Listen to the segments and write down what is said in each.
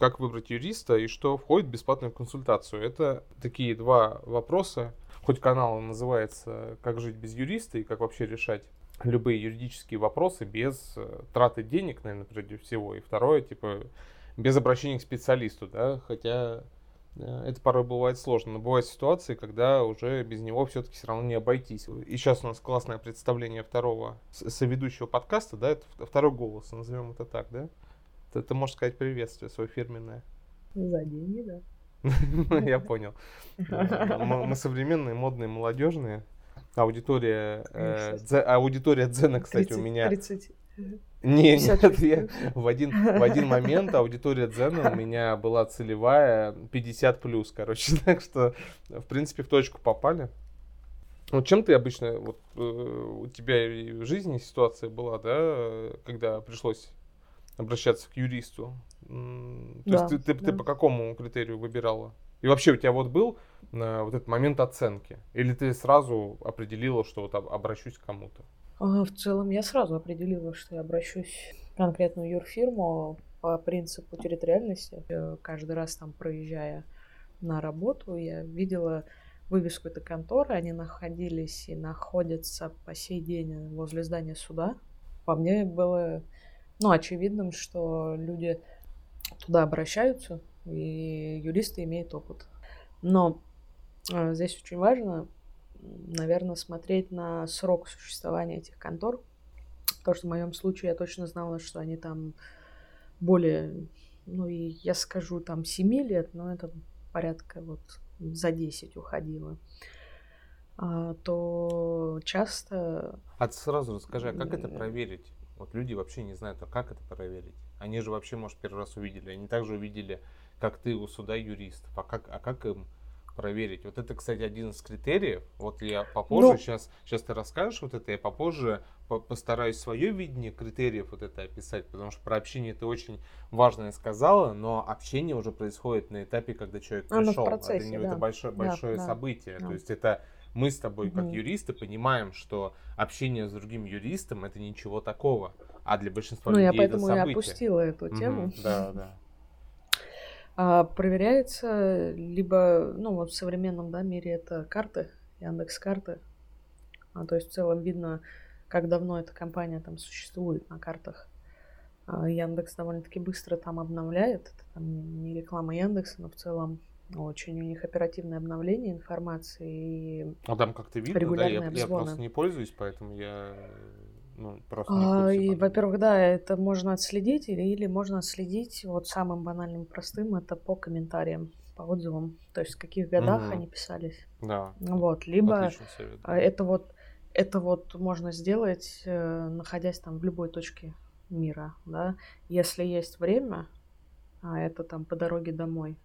Как выбрать юриста и что входит в бесплатную консультацию? Это такие два вопроса. Хоть канал называется «Как жить без юриста» и как вообще решать любые юридические вопросы без э, траты денег, наверное, прежде всего. И второе, типа, без обращения к специалисту, да, хотя э, это порой бывает сложно, но бывают ситуации, когда уже без него все-таки все равно не обойтись. И сейчас у нас классное представление второго соведущего подкаста, да, это второй голос, назовем это так, да? Ты, ты можешь сказать приветствие свое фирменное. За деньги, да. Я понял. Мы современные, модные, молодежные. Аудитория, э, аудитория Дзена, кстати, у меня... 30. Не, нет, я в один, в один момент аудитория Дзена у меня была целевая 50 плюс, короче, так что, в принципе, в точку попали. Вот чем ты обычно, вот э, у тебя в жизни ситуация была, да, когда пришлось обращаться к юристу. То да, есть ты, ты, да. ты по какому критерию выбирала? И вообще у тебя вот был э, вот этот момент оценки? Или ты сразу определила, что вот обращусь к кому-то? А, в целом я сразу определила, что я обращусь в конкретную юрфирму по принципу территориальности. Каждый раз там проезжая на работу, я видела вывеску этой конторы, они находились и находятся по сей день возле здания суда. По мне было ну, очевидным, что люди туда обращаются, и юристы имеют опыт. Но э, здесь очень важно, наверное, смотреть на срок существования этих контор. Потому что в моем случае я точно знала, что они там более, ну и я скажу, там 7 лет, но это порядка вот за 10 уходило. А, то часто... А ты сразу расскажи, а как это проверить? Вот люди вообще не знают, а как это проверить? Они же вообще, может, первый раз увидели. Они также увидели, как ты у суда юристов. А как, а как им проверить? Вот это, кстати, один из критериев. Вот я попозже, ну, сейчас, сейчас ты расскажешь вот это, я попозже постараюсь свое видение критериев вот это описать, потому что про общение ты очень важное сказала, но общение уже происходит на этапе, когда человек пришел. Процессе, это, не, да. это большое, большое да, событие. Да. То есть это мы с тобой, как юристы, понимаем, что общение с другим юристом это ничего такого. А для большинства ну, людей я поэтому это событие. и опустила эту тему. Да, да. А, проверяется либо, ну вот в современном да, мире это карты, Яндекс карты. А, то есть в целом видно, как давно эта компания там существует на картах. А, Яндекс довольно-таки быстро там обновляет. Это там не реклама Яндекса, но в целом очень у них оперативное обновление информации и А там как-то видно, да? Я, я просто не пользуюсь, поэтому я ну, просто не а, и, во-первых, да, это можно отследить, или, или можно отследить вот самым банальным простым, это по комментариям, по отзывам, то есть в каких годах угу. они писались. Да. Вот, либо совет, да. это вот это вот можно сделать, э, находясь там в любой точке мира, да. Если есть время, а это там по дороге домой,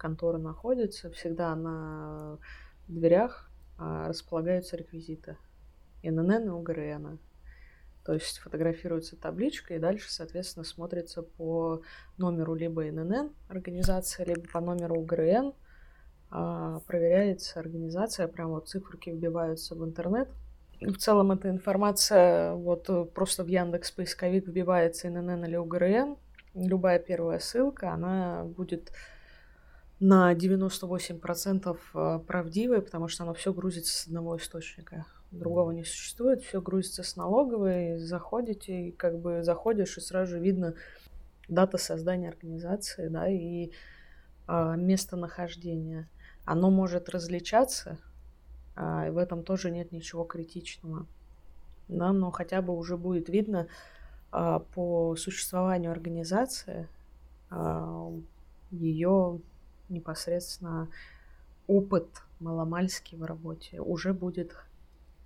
контора находится, всегда на дверях а, располагаются реквизиты ИНН и УГРН. То есть фотографируется табличка и дальше, соответственно, смотрится по номеру либо ИНН организация, либо по номеру УГРН. А, проверяется организация, прям вот циферки вбиваются в интернет. В целом эта информация вот просто в Яндекс поисковик вбивается ИНН или УГРН. Любая первая ссылка, она будет на 98% э, правдивое, потому что оно все грузится с одного источника. Другого не существует, все грузится с налоговой, заходите, и как бы заходишь, и сразу же видно дата создания организации, да, и а, местонахождение. Оно может различаться, и в этом тоже нет ничего критичного. Да, но хотя бы уже будет видно а, по существованию организации а, ее непосредственно опыт маломальский в работе уже будет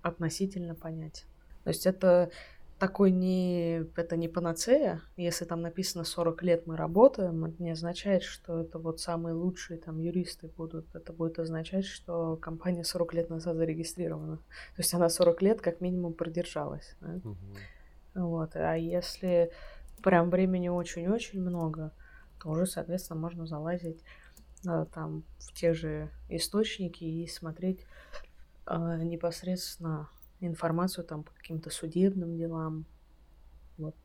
относительно понятен. То есть это такой не, это не панацея. Если там написано 40 лет мы работаем, это не означает, что это вот самые лучшие там юристы будут. Это будет означать, что компания 40 лет назад зарегистрирована. То есть она 40 лет как минимум продержалась. Да? Угу. Вот. А если прям времени очень-очень много, то уже, соответственно, можно залазить там в те же источники и смотреть э, непосредственно информацию там по каким-то судебным делам. Вот,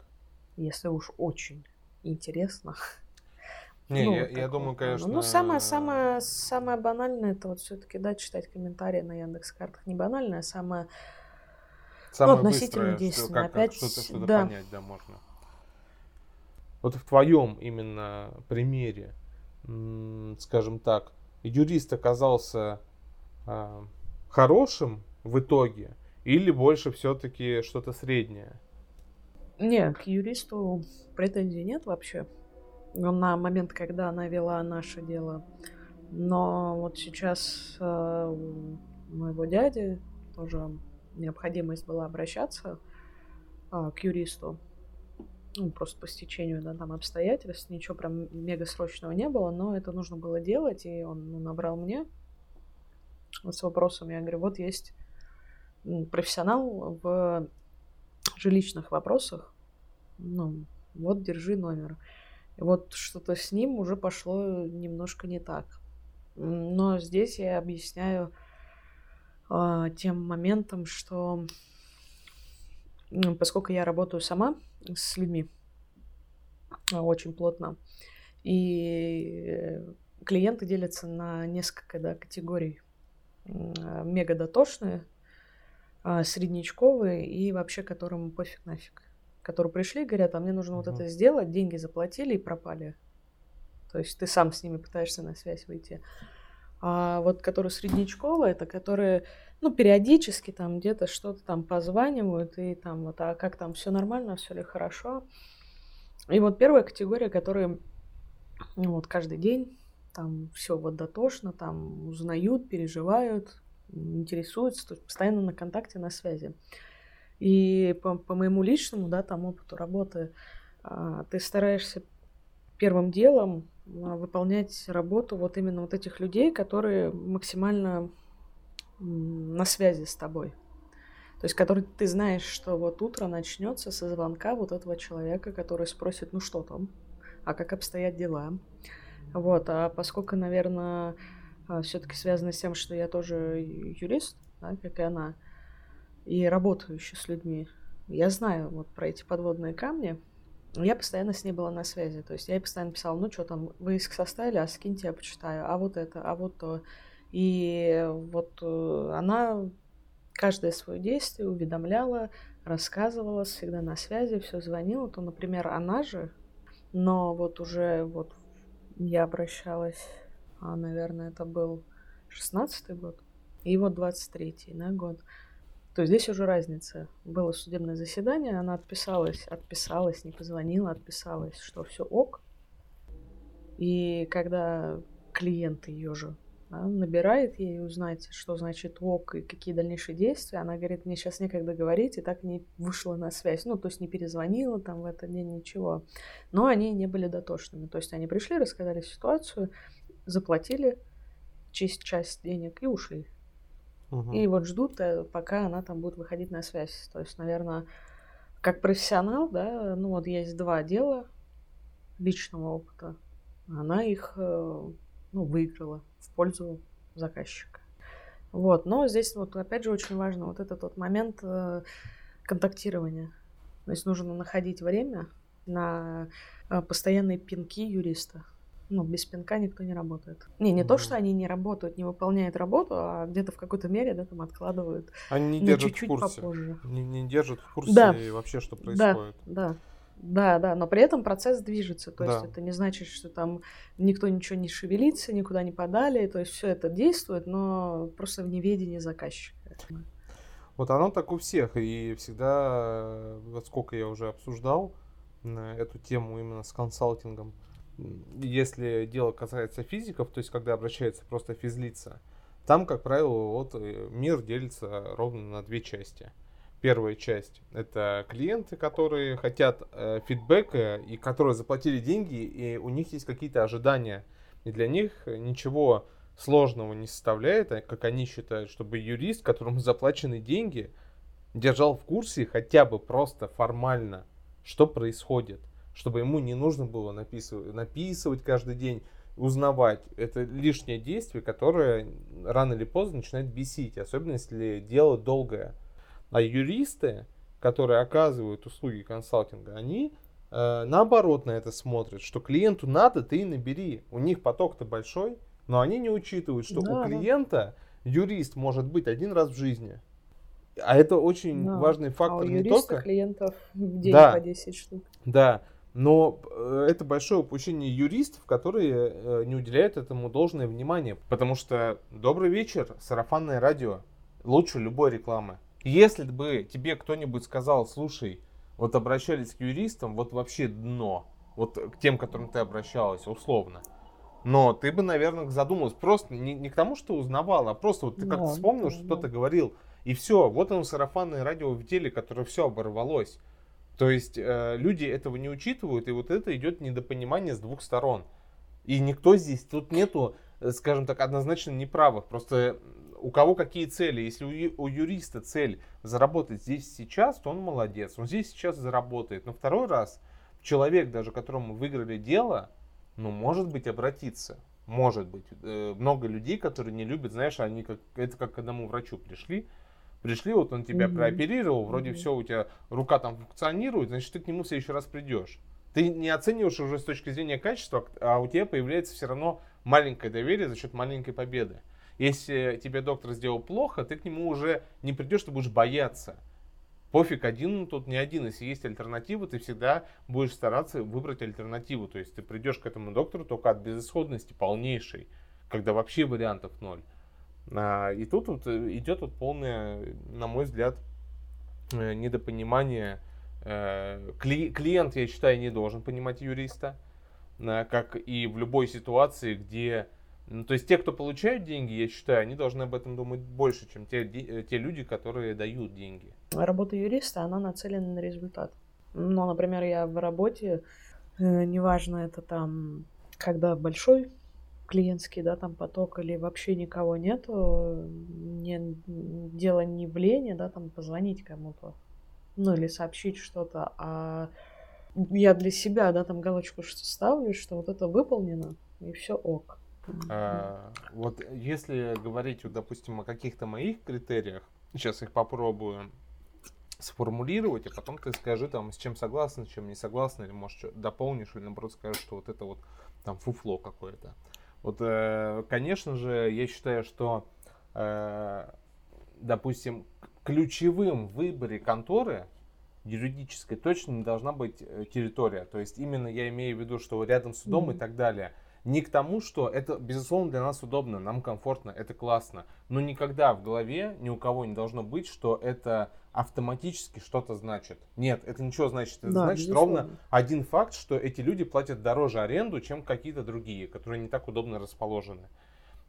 если уж очень интересно. Не, ну, я, я думаю, конечно. Ну, самое, самое, самое банальное это вот все-таки, да, читать комментарии на Яндекс картах. Не банальное, а самое, самое ну, относительно действенное. Опять, что-то, что-то да. понять, да, можно. Вот в твоем именно примере, скажем так, юрист оказался э, хорошим в итоге или больше все-таки что-то среднее? Не, к юристу претензий нет вообще на момент, когда она вела наше дело. Но вот сейчас э, у моего дяди тоже необходимость была обращаться э, к юристу. Ну, просто по стечению да, там обстоятельств. Ничего прям мега срочного не было, но это нужно было делать, и он ну, набрал мне с вопросом. Я говорю, вот есть профессионал в жилищных вопросах. Ну, вот держи номер. И вот что-то с ним уже пошло немножко не так. Но здесь я объясняю э, тем моментом, что поскольку я работаю сама с людьми а, очень плотно, и клиенты делятся на несколько да, категорий. Мега дотошные, среднячковые и вообще которым пофиг нафиг которые пришли, говорят, а мне нужно uh-huh. вот это сделать, деньги заплатили и пропали. То есть ты сам с ними пытаешься на связь выйти. А вот которые среднячковые, это которые, ну, периодически там где-то что-то там позванивают, и там вот, а как там, все нормально, все ли хорошо. И вот первая категория, которые ну, вот каждый день там все вот дотошно, там узнают, переживают, интересуются, то есть постоянно на контакте, на связи. И по, по моему личному, да, там опыту работы, а, ты стараешься первым делом а, выполнять работу вот именно вот этих людей, которые максимально на связи с тобой. То есть, который ты знаешь, что вот утро начнется со звонка вот этого человека, который спросит, ну что там, а как обстоят дела. Вот, а поскольку, наверное, а, все-таки связано с тем, что я тоже юрист, да, как и она, и работаю еще с людьми. Я знаю вот про эти подводные камни. Я постоянно с ней была на связи. То есть я ей постоянно писала, ну что там, вы иск составили, а скиньте, я почитаю. А вот это, а вот то. И вот э, она каждое свое действие уведомляла, рассказывала, всегда на связи, все звонила. То, например, она же, но вот уже вот я обращалась, а, наверное, это был шестнадцатый год, и вот двадцать третий, да, год то здесь уже разница. Было судебное заседание, она отписалась, отписалась, не позвонила, отписалась, что все ок. И когда клиент ее же набирает ей узнать, что значит ок и какие дальнейшие действия, она говорит, мне сейчас некогда говорить, и так не вышла на связь. Ну, то есть не перезвонила там в этот день, ничего. Но они не были дотошными. То есть они пришли, рассказали ситуацию, заплатили часть, часть денег и ушли. Угу. И вот ждут, э, пока она там будет выходить на связь. То есть, наверное, как профессионал, да, ну вот есть два дела личного опыта. Она их, э, ну, выиграла в пользу заказчика. Вот, но здесь вот опять же очень важно вот этот вот момент э, контактирования. То есть нужно находить время на постоянные пинки юриста ну, без пинка никто не работает. Не, не mm-hmm. то, что они не работают, не выполняют работу, а где-то в какой-то мере, да, там откладывают. Они не держат чуть-чуть в курсе. попозже. Не, не держат в курсе да. вообще, что происходит. Да, да. Да, да, но при этом процесс движется, то да. есть это не значит, что там никто ничего не шевелится, никуда не подали, то есть все это действует, но просто в неведении заказчика. Вот оно так у всех, и всегда, вот сколько я уже обсуждал эту тему именно с консалтингом, если дело касается физиков, то есть когда обращается просто физлица, там, как правило, вот э, мир делится ровно на две части. Первая часть — это клиенты, которые хотят э, фидбэка и которые заплатили деньги, и у них есть какие-то ожидания. И для них ничего сложного не составляет, а, как они считают, чтобы юрист, которому заплачены деньги, держал в курсе хотя бы просто формально, что происходит чтобы ему не нужно было написывать, написывать каждый день, узнавать. Это лишнее действие, которое рано или поздно начинает бесить, особенно если дело долгое. А юристы, которые оказывают услуги консалтинга, они э, наоборот на это смотрят, что клиенту надо, ты и набери. У них поток-то большой, но они не учитывают, что да, у клиента да. юрист может быть один раз в жизни. А это очень да. важный фактор а у не только... клиентов в день да. по 10 штук. Да, но э, это большое упущение юристов, которые э, не уделяют этому должное внимание. Потому что добрый вечер, сарафанное радио. Лучше любой рекламы. Если бы тебе кто-нибудь сказал, слушай, вот обращались к юристам, вот вообще дно. Вот к тем, к которым ты обращалась, условно. Но ты бы, наверное, задумалась просто не, не к тому, что узнавал, а просто вот ты да, как-то вспомнил, да, что да. кто-то говорил. И все, вот оно сарафанное радио в деле, которое все оборвалось. То есть э, люди этого не учитывают, и вот это идет недопонимание с двух сторон. И никто здесь, тут нету, э, скажем так, однозначно неправых. Просто у кого какие цели. Если у, у юриста цель заработать здесь сейчас, то он молодец. Он здесь сейчас заработает. Но второй раз человек, даже которому выиграли дело, ну, может быть, обратиться. Может быть. Э, много людей, которые не любят, знаешь, они как, это как к одному врачу пришли, Пришли, вот он тебя mm-hmm. прооперировал, вроде mm-hmm. все, у тебя рука там функционирует, значит, ты к нему в следующий раз придешь. Ты не оцениваешь уже с точки зрения качества, а у тебя появляется все равно маленькое доверие за счет маленькой победы. Если тебе доктор сделал плохо, ты к нему уже не придешь, ты будешь бояться. Пофиг, один тут не один. Если есть альтернатива, ты всегда будешь стараться выбрать альтернативу. То есть ты придешь к этому доктору только от безысходности полнейшей, когда вообще вариантов ноль. А, и тут вот э, идет вот полное, на мой взгляд, э, недопонимание. Э, клиент, я считаю, не должен понимать юриста, как и в любой ситуации, где... Ну, то есть те, кто получают деньги, я считаю, они должны об этом думать больше, чем те, те люди, которые дают деньги. Работа юриста, она нацелена на результат. Ну, например, я в работе, неважно, это там, когда большой клиентский, да, там поток или вообще никого нету, не, дело не в лени, да, там позвонить кому-то, ну или сообщить что-то, а я для себя, да, там галочку ставлю, что вот это выполнено, и все ок. А, вот если говорить, вот, допустим, о каких-то моих критериях, сейчас их попробую сформулировать, а потом ты скажи там, с чем согласен, с чем не согласен, или может что дополнишь, или наоборот скажешь, что вот это вот там фуфло какое-то. Вот, э, конечно же, я считаю, что, э, допустим, ключевым в выборе конторы юридической точно не должна быть э, территория. То есть именно я имею в виду, что рядом с судом mm-hmm. и так далее не к тому, что это, безусловно, для нас удобно, нам комфортно, это классно. Но никогда в голове ни у кого не должно быть, что это автоматически что-то значит. Нет, это ничего значит. Это да, значит безусловно. ровно один факт, что эти люди платят дороже аренду, чем какие-то другие, которые не так удобно расположены.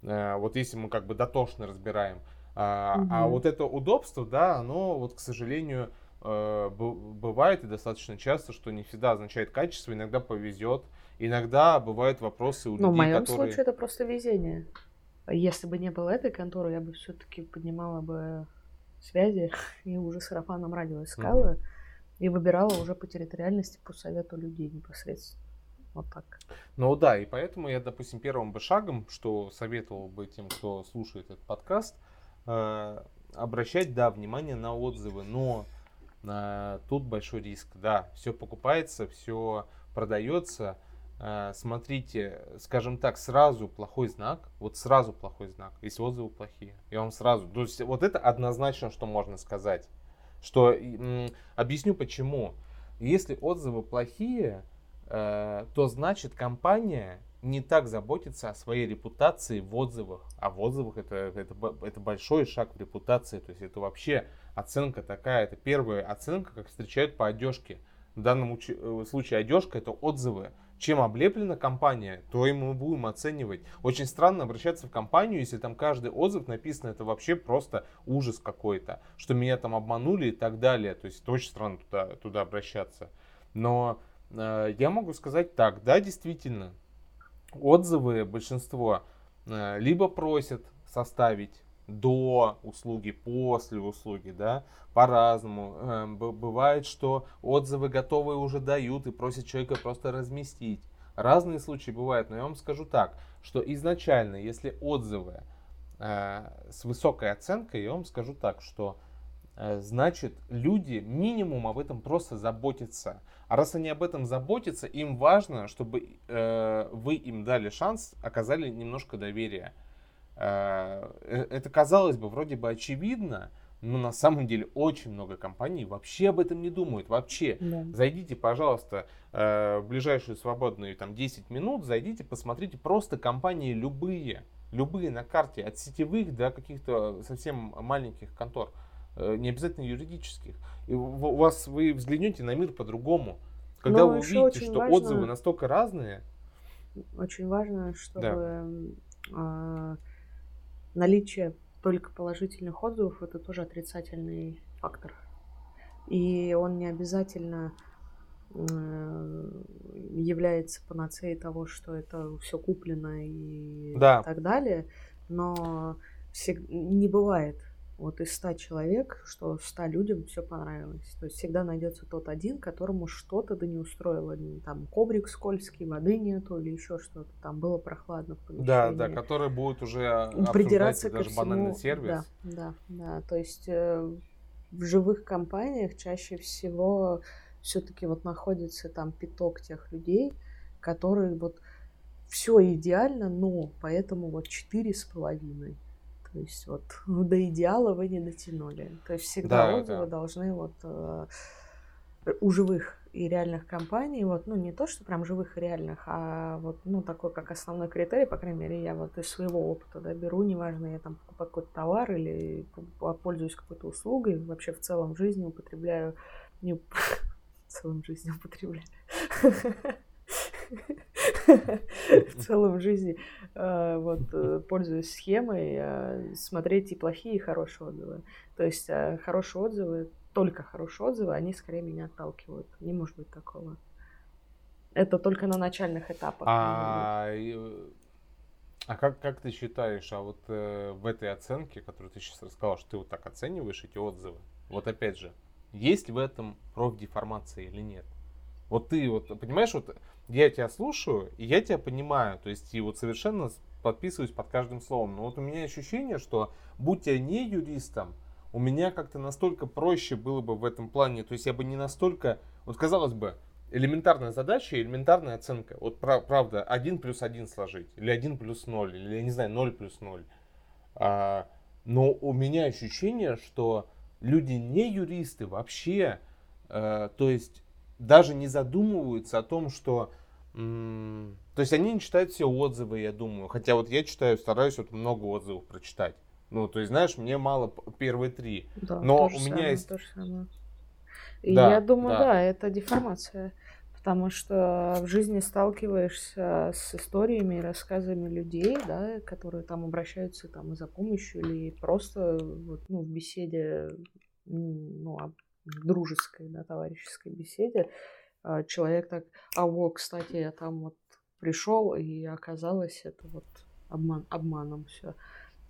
Э, вот если мы как бы дотошно разбираем. А, угу. а вот это удобство, да, оно вот, к сожалению, э, бывает и достаточно часто, что не всегда означает качество, иногда повезет, Иногда бывают вопросы у людей, Ну, в моем которые... случае это просто везение. Если бы не было этой конторы, я бы все-таки поднимала бы связи и уже сарафанном радио искала mm и выбирала уже по территориальности, по совету людей непосредственно. Вот так. Ну да, и поэтому я, допустим, первым бы шагом, что советовал бы тем, кто слушает этот подкаст, э, обращать, да, внимание на отзывы, но э, тут большой риск, да, все покупается, все продается, смотрите, скажем так, сразу плохой знак, вот сразу плохой знак, если отзывы плохие. Я вам сразу, то есть вот это однозначно, что можно сказать. Что, объясню почему. Если отзывы плохие, э, то значит компания не так заботится о своей репутации в отзывах. А в отзывах это, это, это большой шаг в репутации. То есть это вообще оценка такая. Это первая оценка, как встречают по одежке. В данном э, случае одежка это отзывы чем облеплена компания, то и мы будем оценивать. Очень странно обращаться в компанию, если там каждый отзыв написан, это вообще просто ужас какой-то, что меня там обманули и так далее. То есть это очень странно туда, туда обращаться. Но э, я могу сказать так, да, действительно, отзывы большинство э, либо просят составить до услуги, после услуги, да, по-разному. Эм, бывает, что отзывы готовые уже дают и просят человека просто разместить. Разные случаи бывают, но я вам скажу так, что изначально, если отзывы э, с высокой оценкой, я вам скажу так, что э, значит, люди минимум об этом просто заботятся. А раз они об этом заботятся, им важно, чтобы э, вы им дали шанс, оказали немножко доверия. Э, э это казалось бы вроде бы очевидно, но на самом деле очень много компаний вообще об этом не думают. Вообще. Да. Зайдите, пожалуйста, э, в ближайшую свободную там 10 минут, зайдите, посмотрите просто компании любые. Любые на карте, от сетевых до каких-то совсем маленьких контор. Не обязательно юридических. И у вас вы взглянете на мир по-другому. Когда Но вы увидите, что важно, отзывы настолько разные. Очень важно, чтобы да. Наличие только положительных отзывов это тоже отрицательный фактор. И он не обязательно э, является панацеей того, что это все куплено и да. так далее. Но не бывает вот из 100 человек, что 100 людям все понравилось. То есть всегда найдется тот один, которому что-то да не устроило. Там коврик скользкий, воды нету или еще что-то. Там было прохладно в помещении. Да, да, который будет уже придираться даже всему. банальный сервис. Да, да, да. То есть э, в живых компаниях чаще всего все-таки вот находится там пяток тех людей, которые вот все идеально, но поэтому вот четыре с половиной. То есть вот до идеала вы не дотянули. То есть всегда да, отзывы да. должны вот э, у живых и реальных компаний, вот, ну, не то, что прям живых и реальных, а вот, ну, такой как основной критерий, по крайней мере, я вот из своего опыта, да, беру, неважно, я там покупаю какой-то товар или пользуюсь какой-то услугой, вообще в целом в жизни употребляю, не в целом в жизни употребляю в целом в жизни э, вот э, пользуюсь схемой э, смотреть и плохие, и хорошие отзывы. То есть хорошие отзывы, только хорошие отзывы, они скорее меня отталкивают. Не может быть такого. Это только на начальных этапах. А, а как, как ты считаешь, а вот э, в этой оценке, которую ты сейчас рассказал, что ты вот так оцениваешь эти отзывы, вот опять же, есть в этом профдеформация или нет? Вот ты вот, понимаешь, вот я тебя слушаю, и я тебя понимаю, то есть и вот совершенно подписываюсь под каждым словом. Но вот у меня ощущение, что будь я не юристом, у меня как-то настолько проще было бы в этом плане, то есть я бы не настолько, вот казалось бы, элементарная задача, элементарная оценка. Вот правда, 1 плюс 1 сложить, или 1 плюс 0, или, я не знаю, 0 плюс 0. А, но у меня ощущение, что люди не юристы вообще, а, то есть даже не задумываются о том, что... то есть они не читают все отзывы, я думаю. Хотя вот я читаю, стараюсь вот много отзывов прочитать. Ну, то есть, знаешь, мне мало первые три. Да, Но у меня самое, есть... То же самое. И да, я думаю, да. да, это деформация. Потому что в жизни сталкиваешься с историями и рассказами людей, да, которые там обращаются там, за помощью или просто вот, ну, в беседе ну, дружеской, да, товарищеской беседе человек так, а вот, кстати, я там вот пришел, и оказалось это вот обман, обманом все.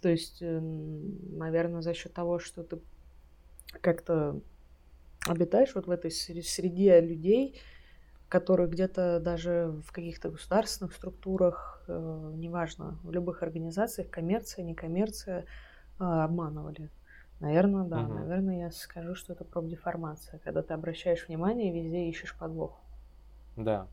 То есть, э, наверное, за счет того, что ты как-то обитаешь вот в этой среде людей, которые где-то даже в каких-то государственных структурах, э, неважно, в любых организациях, коммерция, некоммерция, э, обманывали. Наверное, да. Угу. Наверное, я скажу, что это профдеформация, когда ты обращаешь внимание и везде ищешь подвох. Да.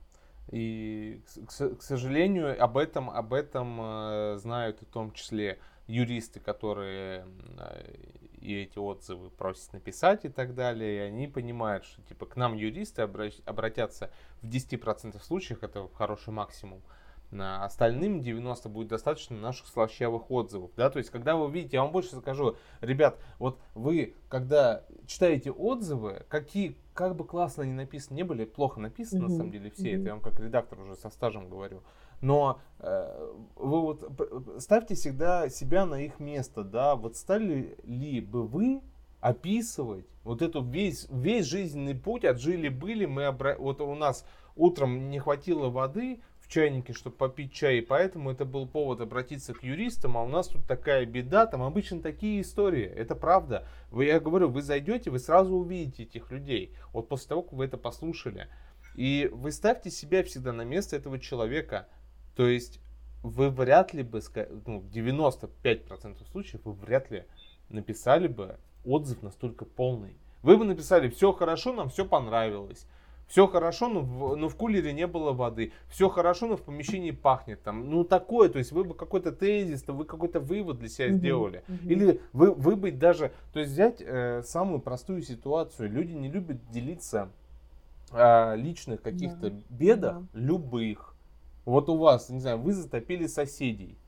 И, к, к сожалению, об этом, об этом э, знают в том числе юристы, которые э, и эти отзывы просят написать и так далее, и они понимают, что типа к нам юристы обратятся в 10% случаев, это хороший максимум, на остальным 90 будет достаточно наших слащавых отзывов. Да? То есть, когда вы видите, я вам больше скажу, ребят, вот вы, когда читаете отзывы, какие, как бы классно они написаны, не были, плохо написаны mm-hmm. на самом деле все, mm-hmm. это я вам как редактор уже со стажем говорю. Но э, вы вот ставьте всегда себя на их место, да, вот стали ли бы вы описывать вот эту весь, весь жизненный путь, отжили-были, мы обра... вот у нас утром не хватило воды, чайнике, чтобы попить чай, и поэтому это был повод обратиться к юристам, а у нас тут такая беда, там обычно такие истории, это правда. Вы, я говорю, вы зайдете, вы сразу увидите этих людей, вот после того, как вы это послушали. И вы ставьте себя всегда на место этого человека, то есть вы вряд ли бы, ну, 95% случаев вы вряд ли написали бы отзыв настолько полный. Вы бы написали, все хорошо, нам все понравилось. Все хорошо, но в, но в кулере не было воды. Все хорошо, но в помещении пахнет там. Ну такое, то есть вы бы какой-то тезис, вы какой-то вывод для себя uh-huh, сделали. Uh-huh. Или вы, вы бы даже, то есть взять э, самую простую ситуацию. Люди не любят делиться э, личных каких-то yeah. бедах, yeah. любых. Вот у вас, не знаю, вы затопили соседей.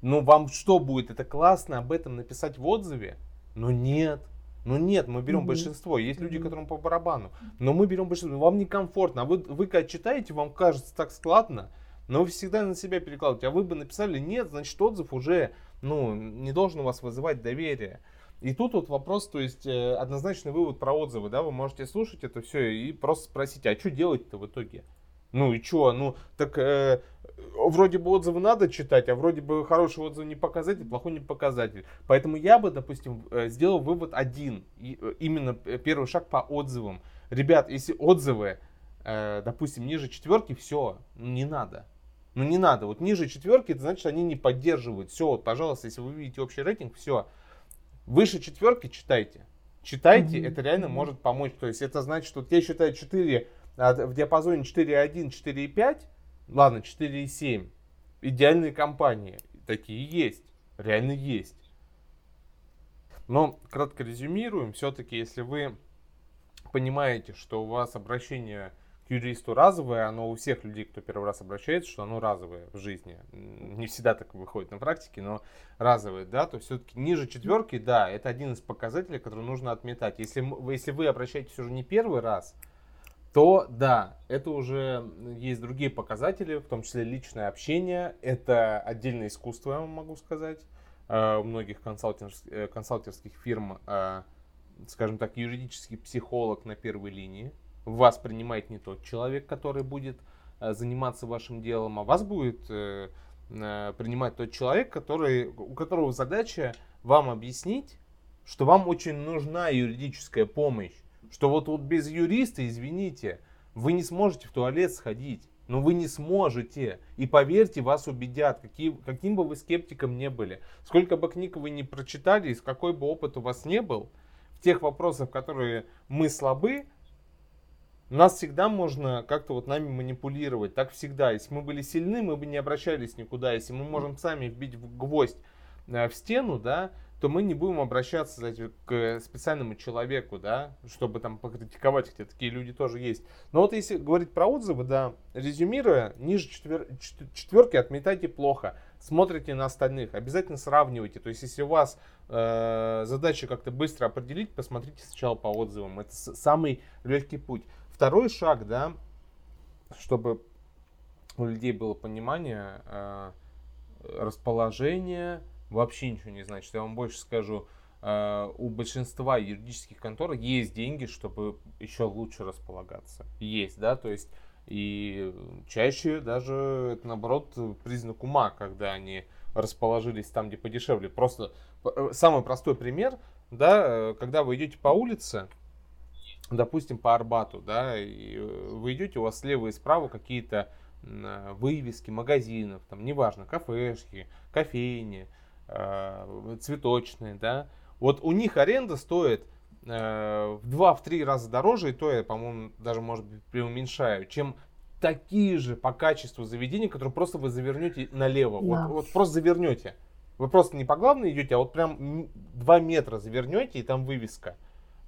Ну вам что будет? Это классно об этом написать в отзыве? Но нет. Ну нет, мы берем mm-hmm. большинство. Есть mm-hmm. люди, которым по барабану. Но мы берем большинство. Вам некомфортно. А вы, вы когда читаете, вам кажется так складно, но вы всегда на себя перекладываете. А вы бы написали нет, значит отзыв уже ну, не должен у вас вызывать доверие. И тут вот вопрос, то есть э, однозначный вывод про отзывы, да, вы можете слушать это все и просто спросить, а что делать-то в итоге? Ну и что? Ну, так э, вроде бы отзывы надо читать, а вроде бы хороший отзыв не показатель, плохой не показатель. Поэтому я бы, допустим, э, сделал вывод один. И, э, именно первый шаг по отзывам. Ребят, если отзывы, э, допустим, ниже четверки, все, не надо. Ну не надо. Вот ниже четверки, это значит, они не поддерживают. Все, вот, пожалуйста, если вы видите общий рейтинг, все. Выше четверки читайте. Читайте, mm-hmm. это реально может помочь. То есть это значит, что вот я считаю 4 а в диапазоне 4.1, 4.5, ладно, 4.7, идеальные компании. Такие есть, реально есть. Но кратко резюмируем, все-таки если вы понимаете, что у вас обращение к юристу разовое, оно у всех людей, кто первый раз обращается, что оно разовое в жизни. Не всегда так выходит на практике, но разовое, да, то все-таки ниже четверки, да, это один из показателей, который нужно отметать. Если, если вы обращаетесь уже не первый раз, то да, это уже есть другие показатели, в том числе личное общение. Это отдельное искусство, я вам могу сказать. Э, у многих консалтинговских, э, консалтерских фирм, э, скажем так, юридический психолог на первой линии. Вас принимает не тот человек, который будет заниматься вашим делом, а вас будет принимать тот человек, который, у которого задача вам объяснить, что вам очень нужна юридическая помощь что вот, вот без юриста, извините, вы не сможете в туалет сходить. Но вы не сможете. И поверьте, вас убедят, какие, каким бы вы скептиком не были. Сколько бы книг вы не прочитали, и с какой бы опыт у вас не был, в тех вопросах, которые мы слабы, нас всегда можно как-то вот нами манипулировать. Так всегда. Если мы были сильны, мы бы не обращались никуда. Если мы можем сами вбить в гвоздь э, в стену, да, то мы не будем обращаться знаете, к специальному человеку, да, чтобы там покритиковать, хотя такие люди тоже есть. Но вот если говорить про отзывы, да, резюмируя, ниже четвер... четверки отметайте плохо, смотрите на остальных, обязательно сравнивайте. То есть если у вас э, задача как-то быстро определить, посмотрите сначала по отзывам. Это самый легкий путь. Второй шаг, да, чтобы у людей было понимание, э, расположение, вообще ничего не значит. Я вам больше скажу, э, у большинства юридических контор есть деньги, чтобы еще лучше располагаться. Есть, да, то есть и чаще даже это наоборот признак ума, когда они расположились там, где подешевле. Просто э, самый простой пример, да, э, когда вы идете по улице, допустим, по Арбату, да, и вы идете, у вас слева и справа какие-то вывески магазинов, там, неважно, кафешки, кофейни, цветочные, да, вот у них аренда стоит э, в 2-3 раза дороже, и то я, по-моему, даже, может быть, преуменьшаю, чем такие же по качеству заведения, которые просто вы завернете налево. Да. Вот, вот просто завернете. Вы просто не по главной идете, а вот прям 2 метра завернете, и там вывеска.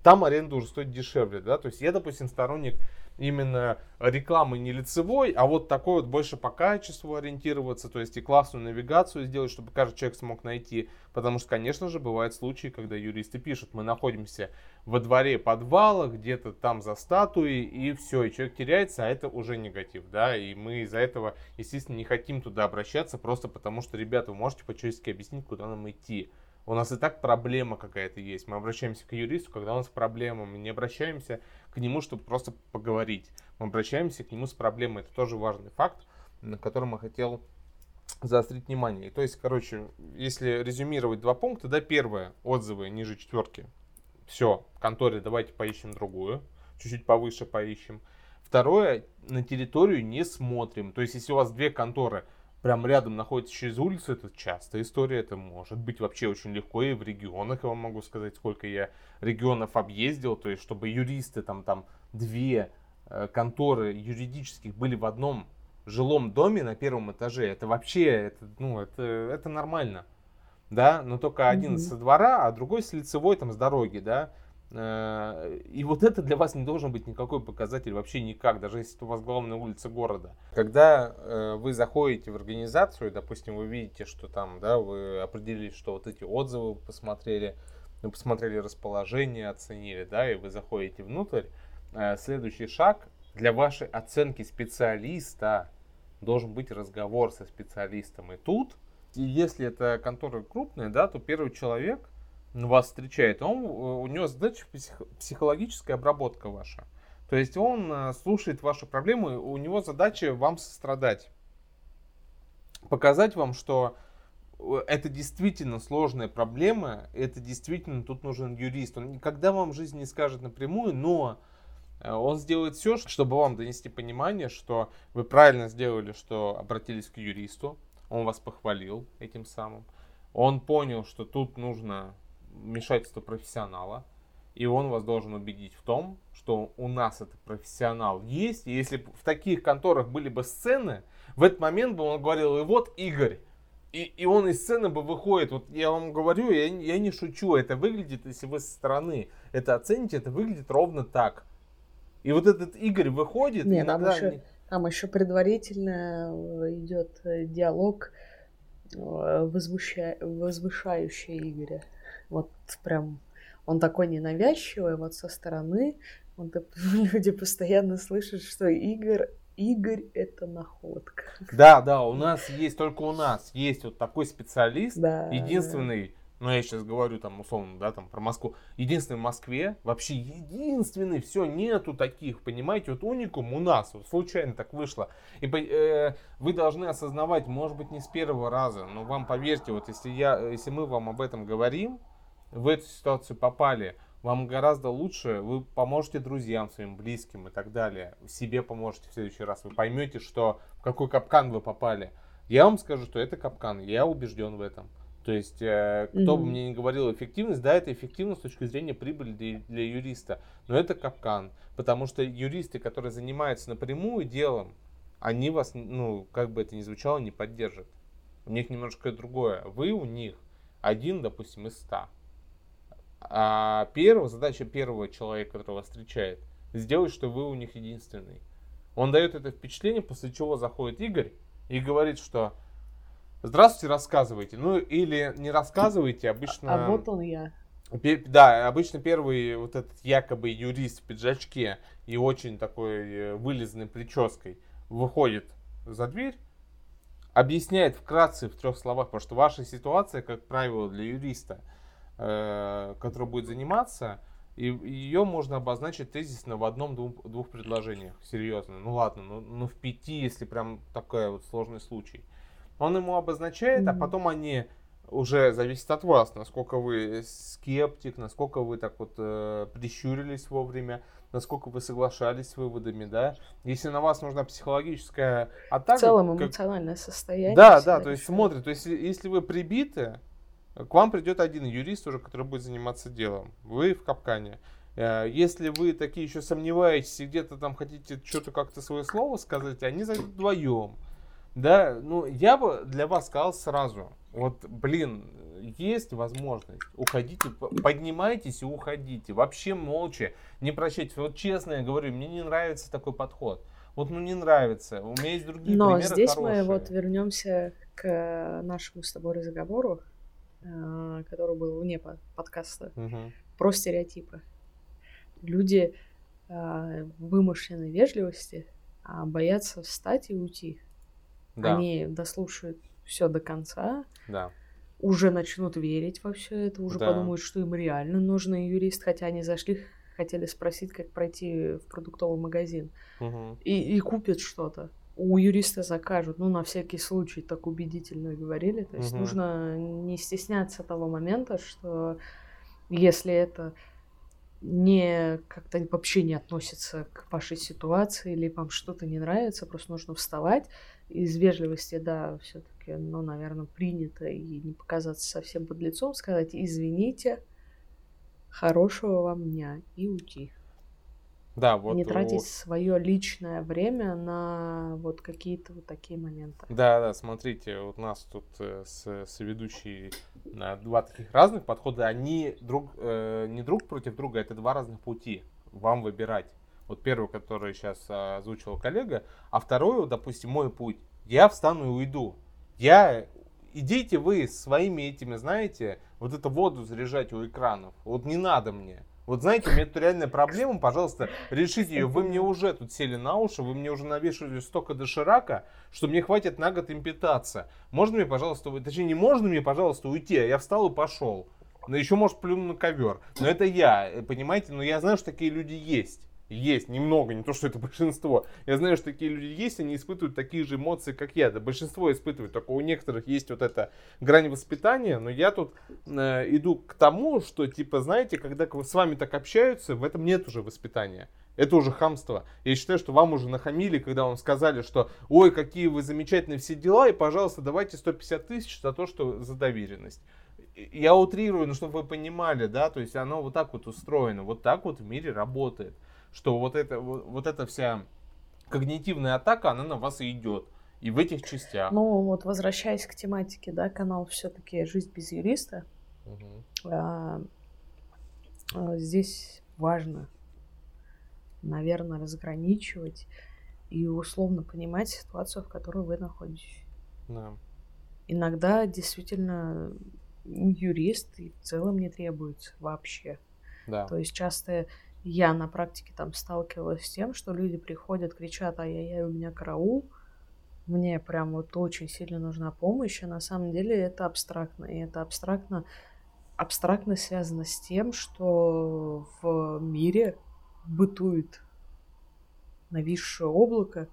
Там аренда уже стоит дешевле, да, то есть я, допустим, сторонник именно рекламы не лицевой, а вот такой вот больше по качеству ориентироваться, то есть и классную навигацию сделать, чтобы каждый человек смог найти. Потому что, конечно же, бывают случаи, когда юристы пишут, мы находимся во дворе подвала, где-то там за статуей, и все, и человек теряется, а это уже негатив, да, и мы из-за этого, естественно, не хотим туда обращаться, просто потому что, ребята, вы можете по-человечески объяснить, куда нам идти. У нас и так проблема какая-то есть. Мы обращаемся к юристу, когда у нас проблема. Мы не обращаемся к нему, чтобы просто поговорить. Мы обращаемся к нему с проблемой. Это тоже важный факт, на котором я хотел заострить внимание. То есть, короче, если резюмировать два пункта, да, первое, отзывы ниже четверки. Все, в конторе давайте поищем другую, чуть-чуть повыше поищем. Второе, на территорию не смотрим. То есть, если у вас две конторы прям рядом находится через улицу, это частая история, это может быть вообще очень легко и в регионах, я вам могу сказать, сколько я регионов объездил, то есть чтобы юристы там, там две э, конторы юридических были в одном жилом доме на первом этаже, это вообще, это, ну, это, это нормально, да, но только один mm-hmm. со двора, а другой с лицевой, там, с дороги, да, и вот это для вас не должен быть никакой показатель вообще никак, даже если у вас главная улица города. Когда э, вы заходите в организацию, допустим, вы видите, что там, да, вы определили, что вот эти отзывы посмотрели, вы посмотрели расположение, оценили, да, и вы заходите внутрь, э, следующий шаг для вашей оценки специалиста должен быть разговор со специалистом. И тут, если это контора крупная, да, то первый человек вас встречает, он, у него задача психологическая обработка ваша. То есть он э, слушает ваши проблемы, у него задача вам сострадать. Показать вам, что э, это действительно сложная проблема, это действительно тут нужен юрист. Он никогда вам в жизни не скажет напрямую, но Э, он сделает все, чтобы вам донести понимание, что вы правильно сделали, что обратились к юристу. Он вас похвалил этим самым. Он понял, что тут нужно вмешательство профессионала. И он вас должен убедить в том, что у нас этот профессионал есть. И если в таких конторах были бы сцены, в этот момент бы он говорил, и вот Игорь, и, и он из сцены бы выходит. Вот я вам говорю, я, я не шучу, это выглядит, если вы со стороны это оцените, это выглядит ровно так. И вот этот Игорь выходит. Не, иногда... там, еще, там еще предварительно э, идет э, диалог э, возвышающий Игоря. Вот прям он такой ненавязчивый, вот со стороны он, люди постоянно слышат, что Игорь Игорь это находка. Да, да, у нас есть, только у нас есть вот такой специалист, да, единственный, ну я сейчас говорю там условно, да, там про Москву, единственный в Москве, вообще единственный, все, нету таких, понимаете, вот уникум у нас, вот случайно так вышло. И э, вы должны осознавать, может быть не с первого раза, но вам поверьте, вот если, я, если мы вам об этом говорим, в эту ситуацию попали, вам гораздо лучше, вы поможете друзьям своим, близким и так далее, себе поможете в следующий раз, вы поймете, что в какой капкан вы попали. Я вам скажу, что это капкан, я убежден в этом. То есть, э, кто mm-hmm. бы мне не говорил эффективность, да, это эффективность с точки зрения прибыли для, для юриста, но это капкан, потому что юристы, которые занимаются напрямую делом, они вас, ну, как бы это ни звучало, не поддержат. У них немножко другое. Вы у них один, допустим, из ста. А первая задача первого человека, который вас встречает, сделать, что вы у них единственный. Он дает это впечатление, после чего заходит Игорь и говорит, что Здравствуйте, рассказывайте. Ну, или не рассказывайте, обычно... А, а вот он я. Да, обычно первый вот этот якобы юрист в пиджачке и очень такой э, вылизанной прической выходит за дверь, объясняет вкратце в трех словах, потому что ваша ситуация, как правило, для юриста, э, который будет заниматься, и ее можно обозначить тезисно в одном-двух двух предложениях. Серьезно. Ну ладно, ну, ну в пяти, если прям такой вот сложный случай. Он ему обозначает, mm-hmm. а потом они уже зависит от вас, насколько вы скептик, насколько вы так вот э, прищурились вовремя, насколько вы соглашались с выводами, да. Если на вас нужна психологическая атака... В целом эмоциональное как... состояние. Да, да, то есть смотрит, то есть если вы прибиты, к вам придет один юрист уже, который будет заниматься делом. Вы в капкане. Э, если вы такие еще сомневаетесь и где-то там хотите что-то как-то свое слово сказать, они зайдут вдвоем. Да, ну я бы для вас сказал сразу, вот, блин, есть возможность, уходите, поднимайтесь и уходите, вообще молча, не прощайте. Вот честно я говорю, мне не нравится такой подход. Вот, ну не нравится. У меня есть другие Но примеры здесь хорошие. мы вот вернемся к нашему с тобой разговору, который был вне подкаста, угу. про стереотипы. Люди э, вымышленной вежливости а боятся встать и уйти. Да. Они дослушают все до конца. Да. Уже начнут верить во все это, уже да. подумают, что им реально нужен юрист, хотя они зашли, хотели спросить, как пройти в продуктовый магазин. Угу. И, и купят что-то. У юриста закажут, ну, на всякий случай, так убедительно говорили. То есть угу. нужно не стесняться того момента, что если это не как-то вообще не относится к вашей ситуации или вам что-то не нравится, просто нужно вставать из вежливости, да, все-таки, ну, наверное, принято и не показаться совсем под лицом, сказать извините, хорошего вам дня и уйти. Да, вот. Не тратить у... свое личное время на вот какие-то вот такие моменты. Да, да, смотрите, вот у нас тут э, с, с ведущей на два таких разных подхода. Они друг, э, не друг против друга, это два разных пути. Вам выбирать. Вот первый, который сейчас озвучил коллега, а второй, допустим, мой путь. Я встану и уйду. Я идите вы своими этими, знаете, вот эту воду заряжать у экранов. Вот не надо мне. Вот знаете, у меня тут реальная проблема, пожалуйста, решите ее. Вы мне уже тут сели на уши, вы мне уже навешивали столько доширака, что мне хватит на год им питаться. Можно мне, пожалуйста, точнее, не можно мне, пожалуйста, уйти, а я встал и пошел. Но еще, может, плюну на ковер. Но это я, понимаете? Но я знаю, что такие люди есть есть немного, не то, что это большинство. Я знаю, что такие люди есть, они испытывают такие же эмоции, как я. Да большинство испытывает, только у некоторых есть вот эта грань воспитания, но я тут э, иду к тому, что, типа, знаете, когда с вами так общаются, в этом нет уже воспитания. Это уже хамство. Я считаю, что вам уже нахамили, когда вам сказали, что ой, какие вы замечательные все дела, и, пожалуйста, давайте 150 тысяч за то, что за доверенность. Я утрирую, но чтобы вы понимали, да, то есть оно вот так вот устроено, вот так вот в мире работает что вот, это, вот, вот эта вся когнитивная атака, она на вас и идет. И в этих частях. Ну вот возвращаясь к тематике, да, канал все-таки «Жизнь без юриста». Угу. А, а, здесь важно, наверное, разграничивать и условно понимать ситуацию, в которой вы находитесь. Да. Иногда действительно юрист и в целом не требуется вообще. Да. То есть часто я на практике там сталкивалась с тем, что люди приходят, кричат, ай-яй-яй, у меня караул, мне прям вот очень сильно нужна помощь, а на самом деле это абстрактно, и это абстрактно, абстрактно связано с тем, что в мире бытует нависшее облако,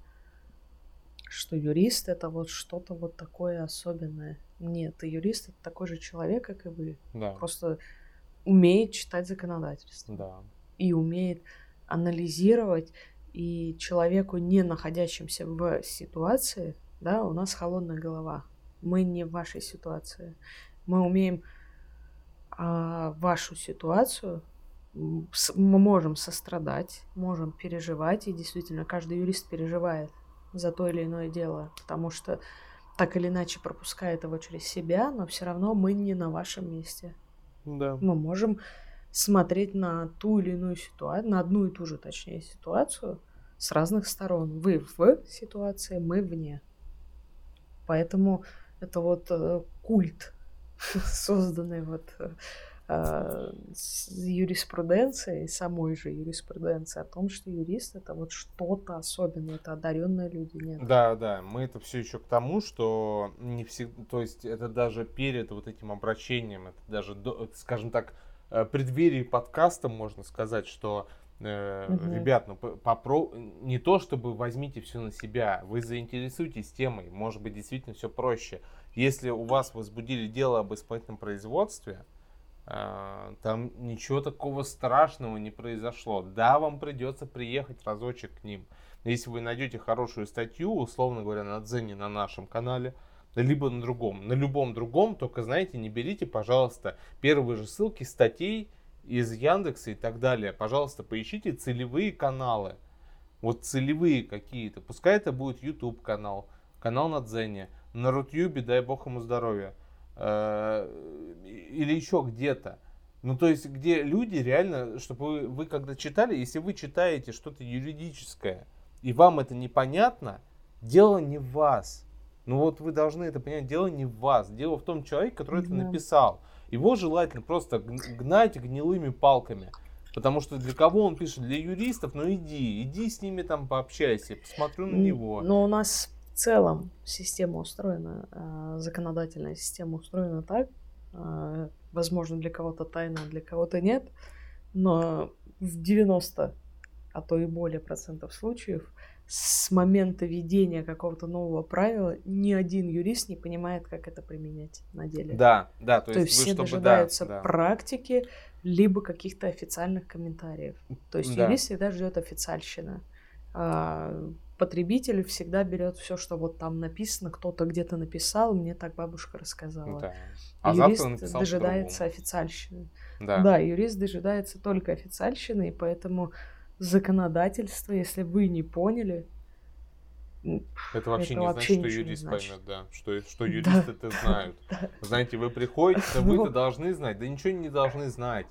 что юрист это вот что-то вот такое особенное. Нет, юрист это такой же человек, как и вы. Да. Просто умеет читать законодательство. Да и умеет анализировать, и человеку, не находящимся в ситуации, да, у нас холодная голова. Мы не в вашей ситуации. Мы умеем а, вашу ситуацию, мы можем сострадать, можем переживать, и действительно каждый юрист переживает за то или иное дело, потому что так или иначе пропускает его через себя, но все равно мы не на вашем месте. Да. Мы можем смотреть на ту или иную ситуацию, на одну и ту же, точнее, ситуацию с разных сторон. Вы в ситуации, мы вне. Поэтому это вот э, культ, созданный вот э, с юриспруденцией, самой же юриспруденцией, о том, что юрист это вот что-то особенное, это одаренные люди, нет. Да, да, мы это все еще к тому, что не всегда, то есть это даже перед вот этим обращением, это даже, скажем так, преддверии подкаста можно сказать, что э, угу. ребят, ну попро... не то чтобы возьмите все на себя, вы заинтересуйтесь темой, может быть действительно все проще. Если у вас возбудили дело об исполнительном производстве, э, там ничего такого страшного не произошло. Да, вам придется приехать разочек к ним. Если вы найдете хорошую статью, условно говоря, на Дзене на нашем канале, либо на другом. На любом другом, только, знаете, не берите, пожалуйста, первые же ссылки статей из Яндекса и так далее. Пожалуйста, поищите целевые каналы. Вот целевые какие-то. Пускай это будет YouTube канал, канал на Дзене, на Рутюбе, дай бог ему здоровья. Э, или еще где-то. Ну, то есть, где люди реально, чтобы вы, вы когда читали, если вы читаете что-то юридическое, и вам это непонятно, дело не в вас. Ну вот вы должны это понять, дело не в вас, дело в том человеке, который это написал. Его желательно просто гнать гнилыми палками. Потому что для кого он пишет? Для юристов? Ну иди, иди с ними там пообщайся, посмотрю на него. Но у нас в целом система устроена, э, законодательная система устроена так, э, возможно, для кого-то тайна, для кого-то нет, но в 90, а то и более процентов случаев с момента введения какого-то нового правила ни один юрист не понимает, как это применять на деле. Да, да, то, то есть, есть все чтобы, дожидаются да, практики, либо каких-то официальных комментариев. То есть да. юрист всегда ждет официальщина. А, потребитель всегда берет все, что вот там написано, кто-то где-то написал, мне так бабушка рассказала. Да. А юрист дожидается официальщины. Да. да, юрист дожидается только официальщины, и поэтому законодательство, если вы не поняли, это вообще это не вообще значит, что юрист поймет, да. Что, что юристы это знают. Знаете, вы приходите, вы-то должны знать. Да ничего не должны знать.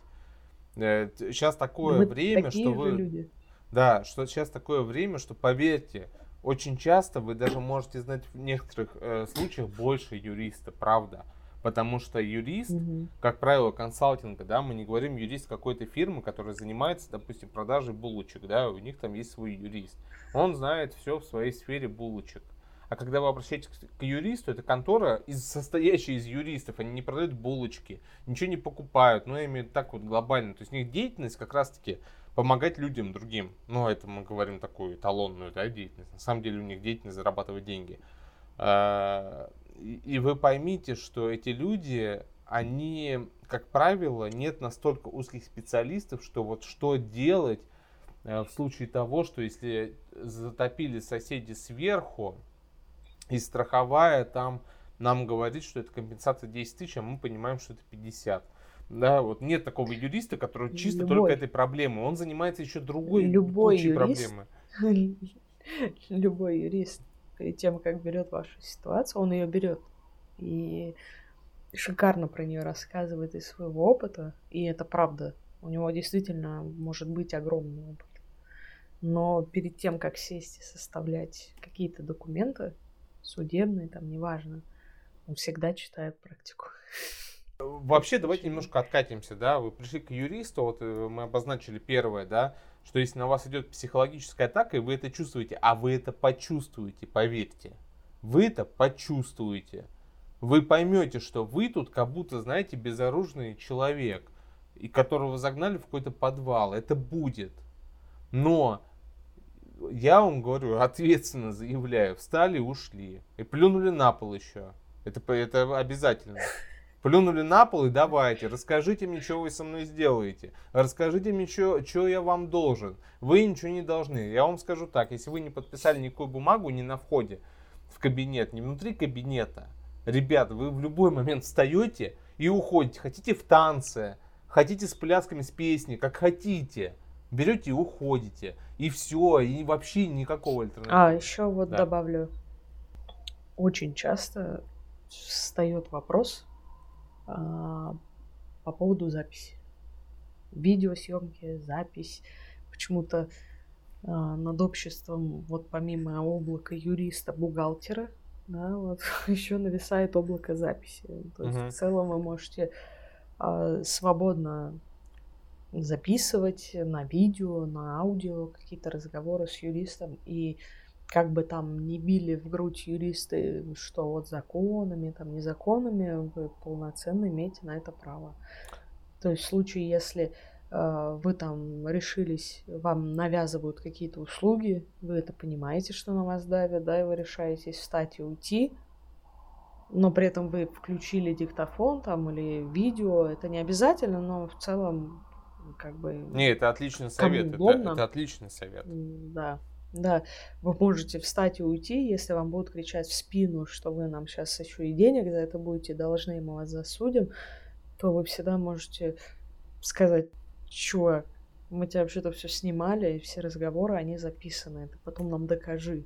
Сейчас э, такое время, что вы... Да, что сейчас такое время, что поверьте, очень часто вы даже можете знать в некоторых э, случаях больше юриста, правда. Потому что юрист, угу. как правило, консалтинга, да, мы не говорим юрист какой-то фирмы, которая занимается, допустим, продажей булочек, да, у них там есть свой юрист. Он знает все в своей сфере булочек. А когда вы обращаетесь к юристу, это контора, из, состоящая из юристов, они не продают булочки, ничего не покупают, ну, я имею в виду так вот глобально. То есть у них деятельность как раз-таки помогать людям другим. Ну, это мы говорим такую эталонную да, деятельность. На самом деле у них деятельность зарабатывать деньги. А, и вы поймите, что эти люди, они, как правило, нет настолько узких специалистов, что вот что делать э, в случае того, что если затопили соседи сверху, и страховая там нам говорит, что это компенсация 10 тысяч, а мы понимаем, что это 50. Да, вот нет такого юриста, который чисто Любой. только этой проблемой. Он занимается еще другой Любой юрист, проблемы. Любой юрист перед тем, как берет вашу ситуацию, он ее берет. И шикарно про нее рассказывает из своего опыта. И это правда. У него действительно может быть огромный опыт. Но перед тем, как сесть и составлять какие-то документы, судебные, там, неважно, он всегда читает практику. Вообще, давайте немножко откатимся, да, вы пришли к юристу, вот э, мы обозначили первое, да, что если на вас идет психологическая атака, и вы это чувствуете, а вы это почувствуете, поверьте, вы это почувствуете, вы поймете, что вы тут как будто, знаете, безоружный человек, и которого загнали в какой-то подвал, это будет, но я вам говорю, ответственно заявляю, встали и ушли, и плюнули на пол еще, это, это обязательно. Плюнули на пол и давайте, расскажите мне, что вы со мной сделаете. Расскажите мне, что, что я вам должен. Вы ничего не должны. Я вам скажу так, если вы не подписали никакую бумагу ни на входе в кабинет, ни внутри кабинета, ребята, вы в любой момент встаете и уходите. Хотите в танце, хотите с плясками, с песней, как хотите. Берете и уходите. И все, и вообще никакого альтернативы. А, еще вот да. добавлю. Очень часто встает вопрос, по поводу записи. Видеосъемки, запись. Почему-то а, над обществом, вот помимо облака юриста, бухгалтера, да, вот еще нависает облако записи. То есть uh-huh. в целом вы можете а, свободно записывать на видео, на аудио какие-то разговоры с юристом и как бы там не били в грудь юристы, что вот законами, там незаконами, вы полноценно имеете на это право. То есть в случае, если э, вы там решились, вам навязывают какие-то услуги, вы это понимаете, что на вас давят, да, и вы решаетесь встать и уйти, но при этом вы включили диктофон там или видео, это не обязательно, но в целом как бы... Не, это отличный совет, это, это отличный совет. Да. Да, вы можете встать и уйти, если вам будут кричать в спину, что вы нам сейчас еще и денег за это будете должны, мы вас засудим, то вы всегда можете сказать, чувак, мы тебя вообще-то все снимали, и все разговоры, они записаны. Ты потом нам докажи,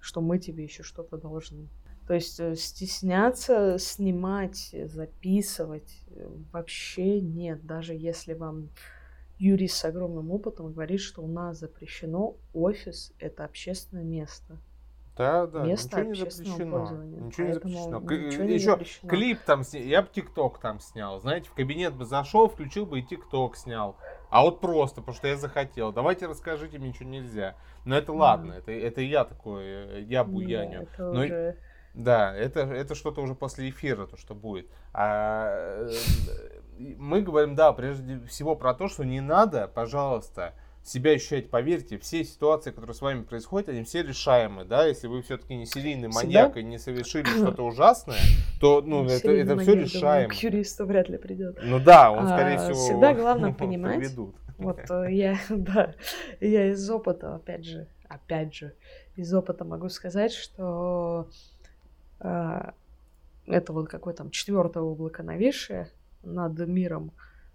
что мы тебе еще что-то должны. То есть э, стесняться, снимать, записывать э, вообще нет. Даже если вам юрист с огромным опытом говорит, что у нас запрещено офис – это общественное место. Да, да, Место ничего не запрещено. Ничего не запрещено. Ничего не Еще запрещено. клип там снял, я бы ТикТок там снял. Знаете, в кабинет бы зашел, включил бы и ТикТок снял. А вот просто, потому что я захотел. Давайте расскажите, мне ничего нельзя. Но это ладно, mm. это, это я такой, э, я буяню. Да, это Но, уже... да это, это что-то уже после эфира, то, что будет. А, э, мы говорим, да, прежде всего про то, что не надо, пожалуйста, себя ощущать, поверьте, все ситуации, которые с вами происходят, они все решаемы, да, если вы все-таки не серийный маньяк и не совершили что-то ужасное, то, ну, это, это все решаемо. К юристу вряд ли придет. Ну да, он, скорее а, всего, Всегда главное понимать, вот э, я, да, я из опыта, опять же, опять же, из опыта могу сказать, что э, это вот какое там четвертое облако нависшее над миром,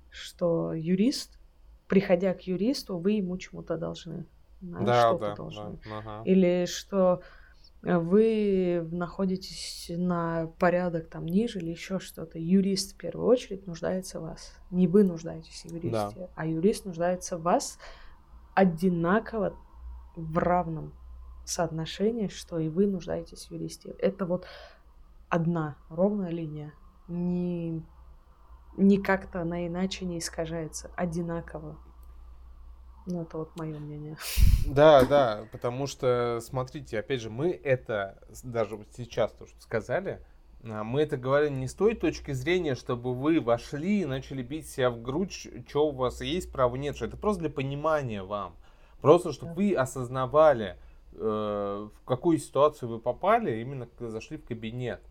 что юрист, приходя к юристу, вы ему чему-то должны. Да, что-то да, должны. Да, ага. Или что вы находитесь на порядок там ниже или еще что-то. Юрист в первую очередь нуждается в вас. Не вы нуждаетесь в юристе, да. а юрист нуждается в вас одинаково в равном соотношении, что и вы нуждаетесь в юристе. Это вот одна ровная линия. Не, не как-то она иначе не искажается. Одинаково. Ну, это вот мое мнение. Да, да, потому что, смотрите, опять же, мы это, даже вот сейчас то, что сказали, а, мы это говорили не с той точки зрения, чтобы вы вошли и начали бить себя в грудь, что у вас есть право, нет, это просто для понимания вам. Просто, чтобы да. вы осознавали, э, в какую ситуацию вы попали, именно когда зашли в кабинет.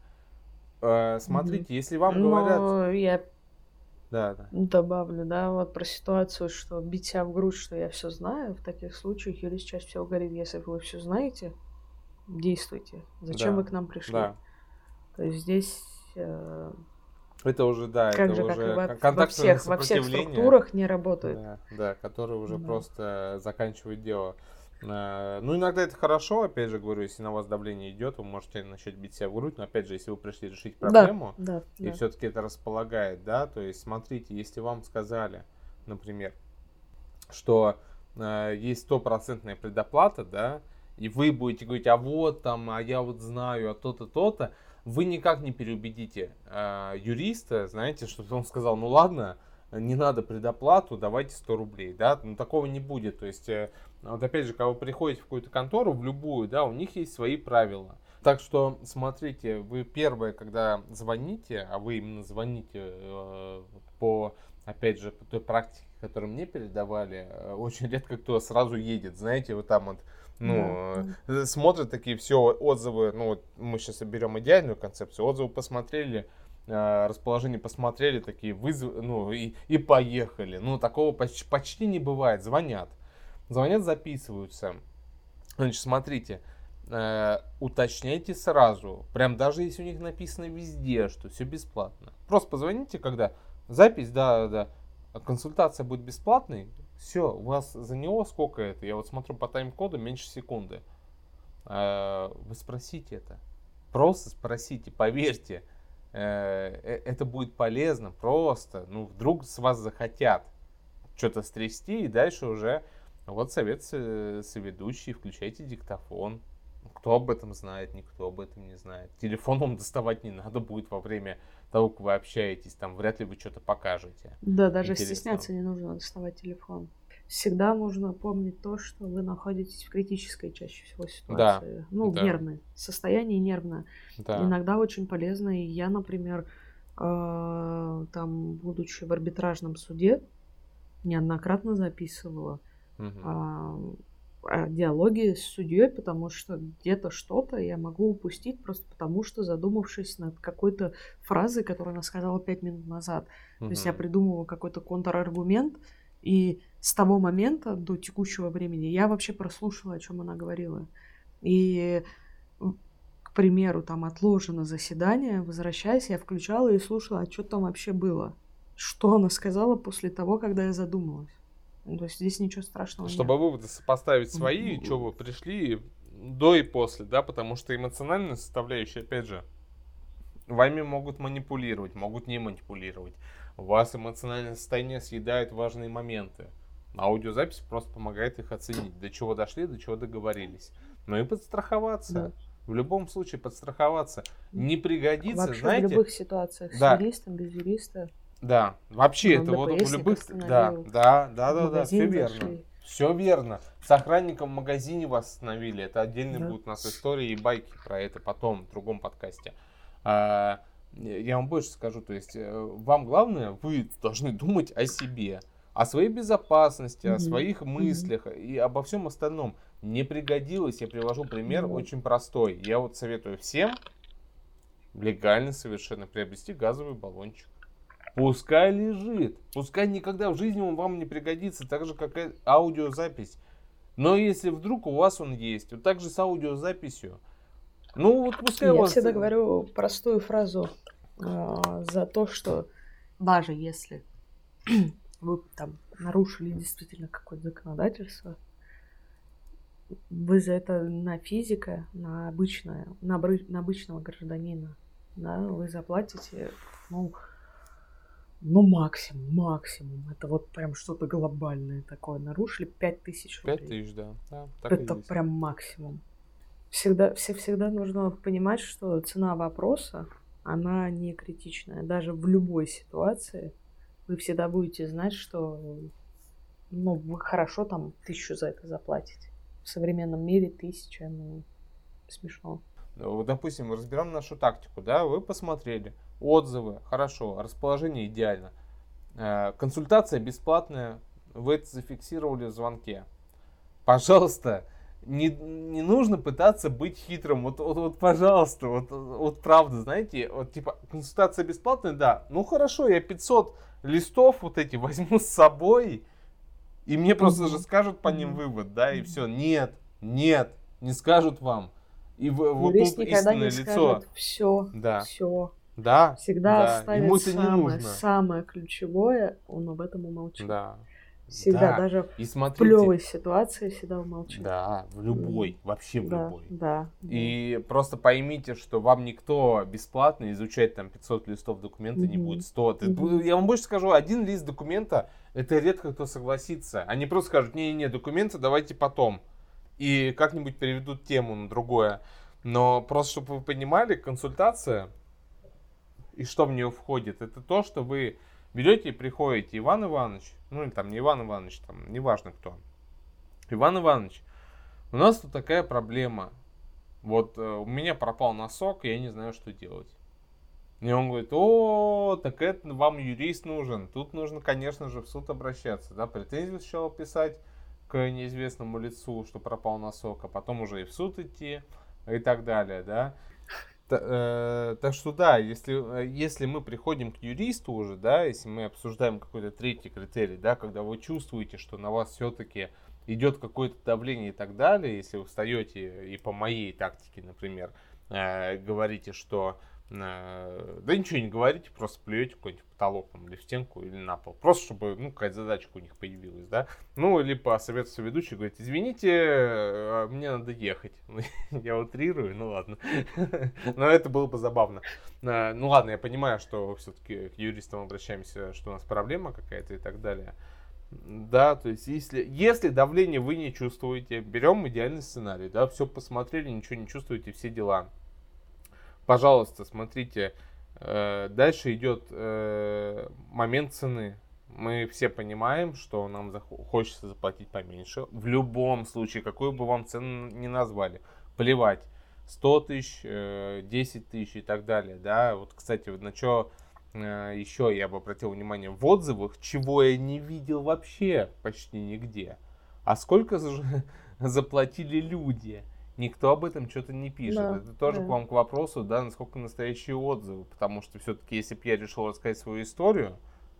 Э, смотрите, если вам Но говорят... Я да, да. Добавлю, да, вот про ситуацию, что бить себя в грудь, что я все знаю, в таких случаях юрист чаще всего говорит, если вы все знаете, действуйте. Зачем да. вы к нам пришли? Да. То есть здесь... Э, это уже, да, как это же, уже как во, во всех, во всех структурах не работает. Да, да которые уже да. просто заканчивают дело. Э, ну, иногда это хорошо, опять же говорю, если на вас давление идет, вы можете начать бить себя в грудь, но опять же, если вы пришли решить проблему, да, да, и да. все-таки это располагает, да, то есть смотрите, если вам сказали, например, что э, есть стопроцентная предоплата, да, и вы будете говорить, а вот там, а я вот знаю, а то-то, то-то, вы никак не переубедите э, юриста, знаете, чтобы он сказал, ну ладно, не надо предоплату, давайте 100 рублей, да, ну такого не будет, то есть, э, вот опять же, когда вы приходите в какую-то контору, в любую, да, у них есть свои правила. Так что, смотрите, вы первое, когда звоните, а вы именно звоните э, по, опять же, по той практике, которую мне передавали, э, очень редко кто сразу едет, знаете, вот там вот, ну, да. смотрят такие все отзывы, ну, вот мы сейчас берем идеальную концепцию, отзывы посмотрели, Э, расположение посмотрели, такие вызов, ну и, и поехали. Ну, такого почти, почти не бывает. Звонят. Звонят, записываются. Значит, смотрите, э, уточняйте сразу. Прям даже если у них написано везде, что все бесплатно. Просто позвоните, когда запись, да, да, консультация будет бесплатной. Все, у вас за него сколько это? Я вот смотрю по тайм-коду меньше секунды. Э, вы спросите это. Просто спросите, поверьте Э, э, это будет полезно просто, ну, вдруг с вас захотят что-то стрясти, и дальше уже вот совет соведущий, включайте диктофон. Кто об этом знает, никто об этом не знает. Телефон вам доставать не надо будет во время того, как вы общаетесь, там вряд ли вы что-то покажете. Да, даже стесняться не нужно доставать телефон всегда нужно помнить то, что вы находитесь в критической чаще всего ситуации. Да, ну, да. в нервной состоянии нервное. Да. Иногда очень полезно. И я, например, э, там, будучи в арбитражном суде, неоднократно записывала угу. э, диалоги с судьей, потому что где-то что-то я могу упустить просто потому, что задумавшись над какой-то фразой, которую она сказала пять минут назад. Угу. То есть я придумывала какой-то контраргумент, и с того момента до текущего времени я вообще прослушала, о чем она говорила. И, к примеру, там отложено заседание, возвращаясь, я включала и слушала, а что там вообще было. Что она сказала после того, когда я задумалась. Ну, то есть здесь ничего страшного Чтобы нет. выводы сопоставить свои, mm-hmm. что вы пришли до и после, да, потому что эмоциональная составляющая, опять же, вами могут манипулировать, могут не манипулировать. У вас эмоциональное состояние съедает важные моменты. Аудиозапись просто помогает их оценить, до чего дошли, до чего договорились. Ну и подстраховаться. Да. В любом случае подстраховаться. Не пригодится, Вообще знаете... в любых ситуациях. Да. С юристом, без юриста. Да, вообще ну, это вот в любых... Да, да, да, да, да, все верно. Все верно. С охранником в магазине вас остановили. Это отдельно да. будут у нас истории и байки про это потом, в другом подкасте. А, я вам больше скажу, то есть э, вам главное, вы должны думать о себе, о своей безопасности, mm-hmm. о своих мыслях mm-hmm. и обо всем остальном. Не пригодилось, я привожу пример mm-hmm. очень простой. Я вот советую всем легально совершенно приобрести газовый баллончик. Пускай лежит, пускай никогда в жизни он вам не пригодится, так же как и аудиозапись. Но если вдруг у вас он есть, вот так же с аудиозаписью, ну вот пускай Я у вас... всегда говорю простую фразу э, за то, что даже если вы там нарушили действительно какое-то законодательство, вы за это на физика, на обычное, на, обры, на обычного гражданина, да, вы заплатите, ну, ну, максимум, максимум. Это вот прям что-то глобальное такое. Нарушили 5 тысяч рублей. 5 тысяч, да. да так Это прям максимум. Всегда, все, всегда нужно понимать, что цена вопроса, она не критичная. Даже в любой ситуации вы всегда будете знать, что ну, вы хорошо там тысячу за это заплатите. В современном мире тысяча, ну, смешно. Ну, допустим, разберем нашу тактику, да, вы посмотрели, отзывы, хорошо, расположение идеально, э, консультация бесплатная, вы это зафиксировали в звонке. Пожалуйста, не, не нужно пытаться быть хитрым. Вот, вот, вот пожалуйста, вот, вот правда, знаете, вот типа консультация бесплатная, да. Ну хорошо, я 500 листов вот эти возьму с собой, и мне просто же скажут по ним вывод, да, и все. Нет, нет, не скажут вам. И в, вот тут истинное лицо. Все, да. все. Да. Всегда да. оставит Ему это самое, не нужно. самое ключевое, он об этом умолчит. Да. Всегда, да. даже и смотрите, в плевой ситуации всегда умолчит. Да, в любой, вообще в да, любой. Да. И да. просто поймите, что вам никто бесплатно изучать там 500 листов документа mm-hmm. не будет. 100. Mm-hmm. Я вам больше скажу, один лист документа, это редко кто согласится. Они просто скажут, не-не-не, документы давайте потом. И как-нибудь переведут тему на другое. Но просто, чтобы вы понимали, консультация и что в нее входит, это то, что вы берете и приходите, Иван Иванович, ну или там не Иван Иванович, там неважно кто. Иван Иванович, у нас тут такая проблема. Вот э, у меня пропал носок, я не знаю, что делать. И он говорит, о, так это вам юрист нужен. Тут нужно, конечно же, в суд обращаться. Да, претензию сначала писать к неизвестному лицу, что пропал носок, а потом уже и в суд идти и так далее, да. Э, так что да, если, э, если мы приходим к юристу уже, да, если мы обсуждаем какой-то третий критерий, да, когда вы чувствуете, что на вас все-таки идет какое-то давление и так далее, если вы встаете и по моей тактике, например, э, говорите, что да ничего не говорите, просто плюете какой-нибудь потолок там, или в стенку, или на пол. Просто чтобы, ну, какая-то задачка у них появилась, да. Ну, или по совету ведущий говорит, извините, э, мне надо ехать. Я утрирую, ну ладно. Но это было бы забавно. Э, ну ладно, я понимаю, что все-таки к юристам обращаемся, что у нас проблема какая-то и так далее. Да, то есть если, если давление вы не чувствуете, берем идеальный сценарий, да, все посмотрели, ничего не чувствуете, все дела пожалуйста, смотрите, э, дальше идет э, момент цены. Мы все понимаем, что нам хочется заплатить поменьше. В любом случае, какую бы вам цену ни назвали, плевать. 100 тысяч, 10 э, тысяч и так далее, да. Вот, кстати, на что еще я бы обратил внимание в отзывах, чего я не видел вообще почти нигде. А сколько заплатили люди? Никто об этом что-то не пишет. Да, Это тоже да. к вам к вопросу, да, насколько настоящие отзывы. Потому что все-таки, если бы я решил рассказать свою историю,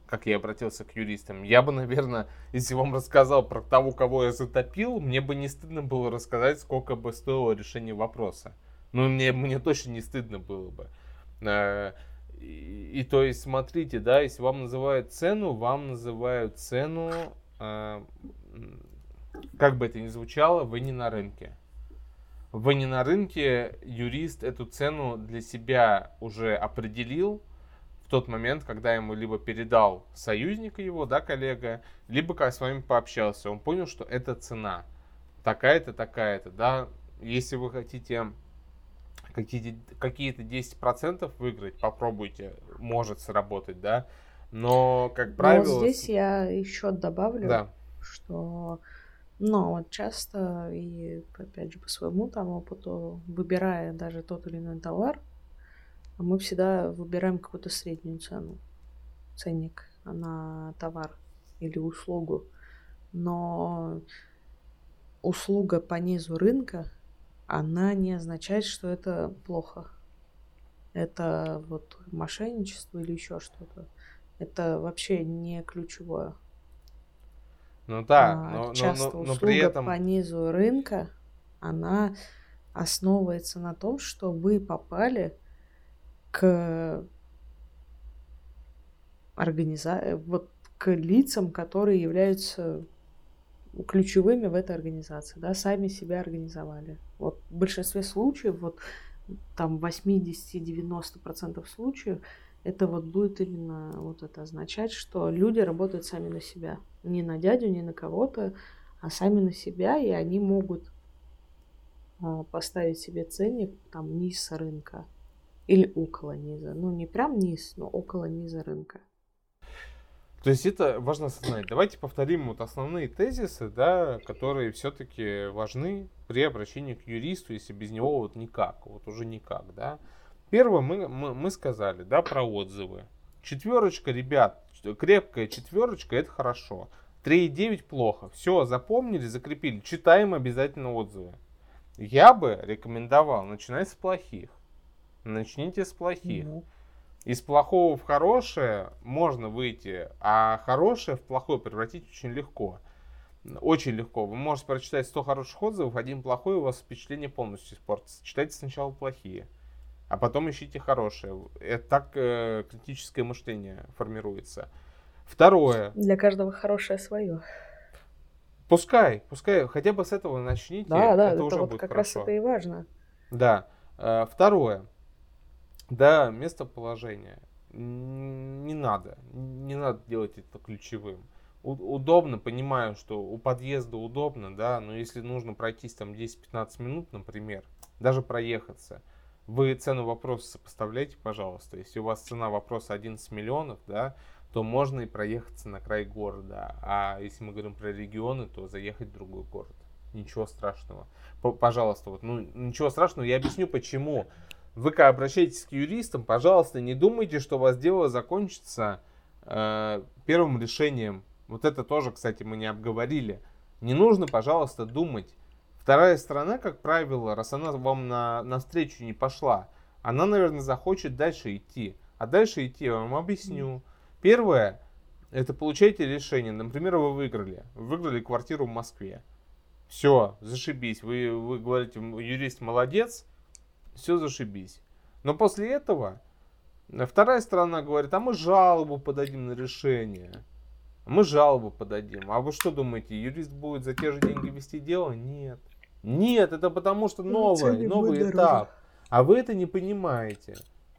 как я обратился к юристам, я бы, наверное, если вам рассказал про того, кого я затопил, мне бы не стыдно было рассказать, сколько бы стоило решение вопроса. Ну, мне, мне точно не стыдно было бы. Э, и, и то есть, смотрите, да, если вам называют цену, вам называют цену, э, как бы это ни звучало, вы не на рынке вы не на рынке, юрист эту цену для себя уже определил в тот момент, когда ему либо передал союзника его, да, коллега, либо как с вами пообщался. Он понял, что это цена. Такая-то, такая-то, да. Если вы хотите какие-то, какие-то 10% выиграть, попробуйте, может сработать, да. Но, как правило... Но здесь я еще добавлю, да. что но вот часто, и опять же по своему там опыту, выбирая даже тот или иной товар, мы всегда выбираем какую-то среднюю цену, ценник на товар или услугу. Но услуга по низу рынка, она не означает, что это плохо. Это вот мошенничество или еще что-то. Это вообще не ключевое. Ну да, а, но, часто но, но, но услуга при этом... по низу рынка, она основывается на том, что вы попали к организации, вот к лицам, которые являются ключевыми в этой организации, да, сами себя организовали. Вот в большинстве случаев, вот там 80-90% случаев, это вот будет именно вот это означать, что люди работают сами на себя. Не на дядю, не на кого-то, а сами на себя, и они могут а, поставить себе ценник там низ рынка или около низа. Ну, не прям низ, но около низа рынка. То есть это важно осознать. Давайте повторим вот основные тезисы, да, которые все-таки важны при обращении к юристу, если без него вот никак, вот уже никак, да. Первое мы, мы, мы сказали, да, про отзывы. Четверочка, ребят, крепкая четверочка, это хорошо. 3,9 плохо. Все, запомнили, закрепили. Читаем обязательно отзывы. Я бы рекомендовал начинать с плохих. Начните с плохих. Mm-hmm. Из плохого в хорошее можно выйти, а хорошее в плохое превратить очень легко. Очень легко. Вы можете прочитать 100 хороших отзывов, один плохой, у вас впечатление полностью испортится. Читайте сначала плохие, а потом ищите хорошие. Это так э, критическое мышление формируется. Второе. Для каждого хорошее свое. Пускай, пускай, хотя бы с этого начните. Да, да, это, это уже вот будет как хорошо. раз это и важно. Да. Э, второе. Да, местоположение. Не надо. Не надо делать это ключевым. Удобно, понимаю, что у подъезда удобно, да, но если нужно пройтись там 10-15 минут, например, даже проехаться, вы цену вопроса сопоставляйте, пожалуйста. Если у вас цена вопроса 11 миллионов, да, то можно и проехаться на край города. А если мы говорим про регионы, то заехать в другой город. Ничего страшного. Пожалуйста, вот, ну, ничего страшного. Я объясню, почему вы когда обращаетесь к юристам, пожалуйста, не думайте, что у вас дело закончится э, первым решением. Вот это тоже, кстати, мы не обговорили. Не нужно, пожалуйста, думать. Вторая сторона, как правило, раз она вам на, встречу не пошла, она, наверное, захочет дальше идти. А дальше идти я вам объясню. Первое, это получаете решение. Например, вы выиграли. Вы выиграли квартиру в Москве. Все, зашибись. Вы, вы говорите, юрист молодец, все зашибись. Но после этого вторая сторона говорит, а мы жалобу подадим на решение. Мы жалобу подадим. А вы что думаете, юрист будет за те же деньги вести дело? Нет. Нет, это потому что новое, новый этап. А вы это не понимаете.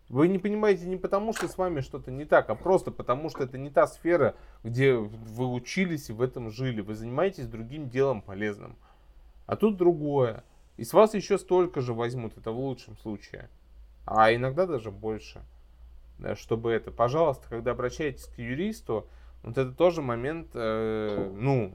Вы не понимаете не потому, что с вами что-то не так, а просто потому, что это не та сфера, где вы учились и в этом жили. Вы занимаетесь другим делом полезным. А тут другое. И с вас еще столько же возьмут, это в лучшем случае. А иногда даже больше. Чтобы это, пожалуйста, когда обращаетесь к юристу, вот это тоже момент, э, ну,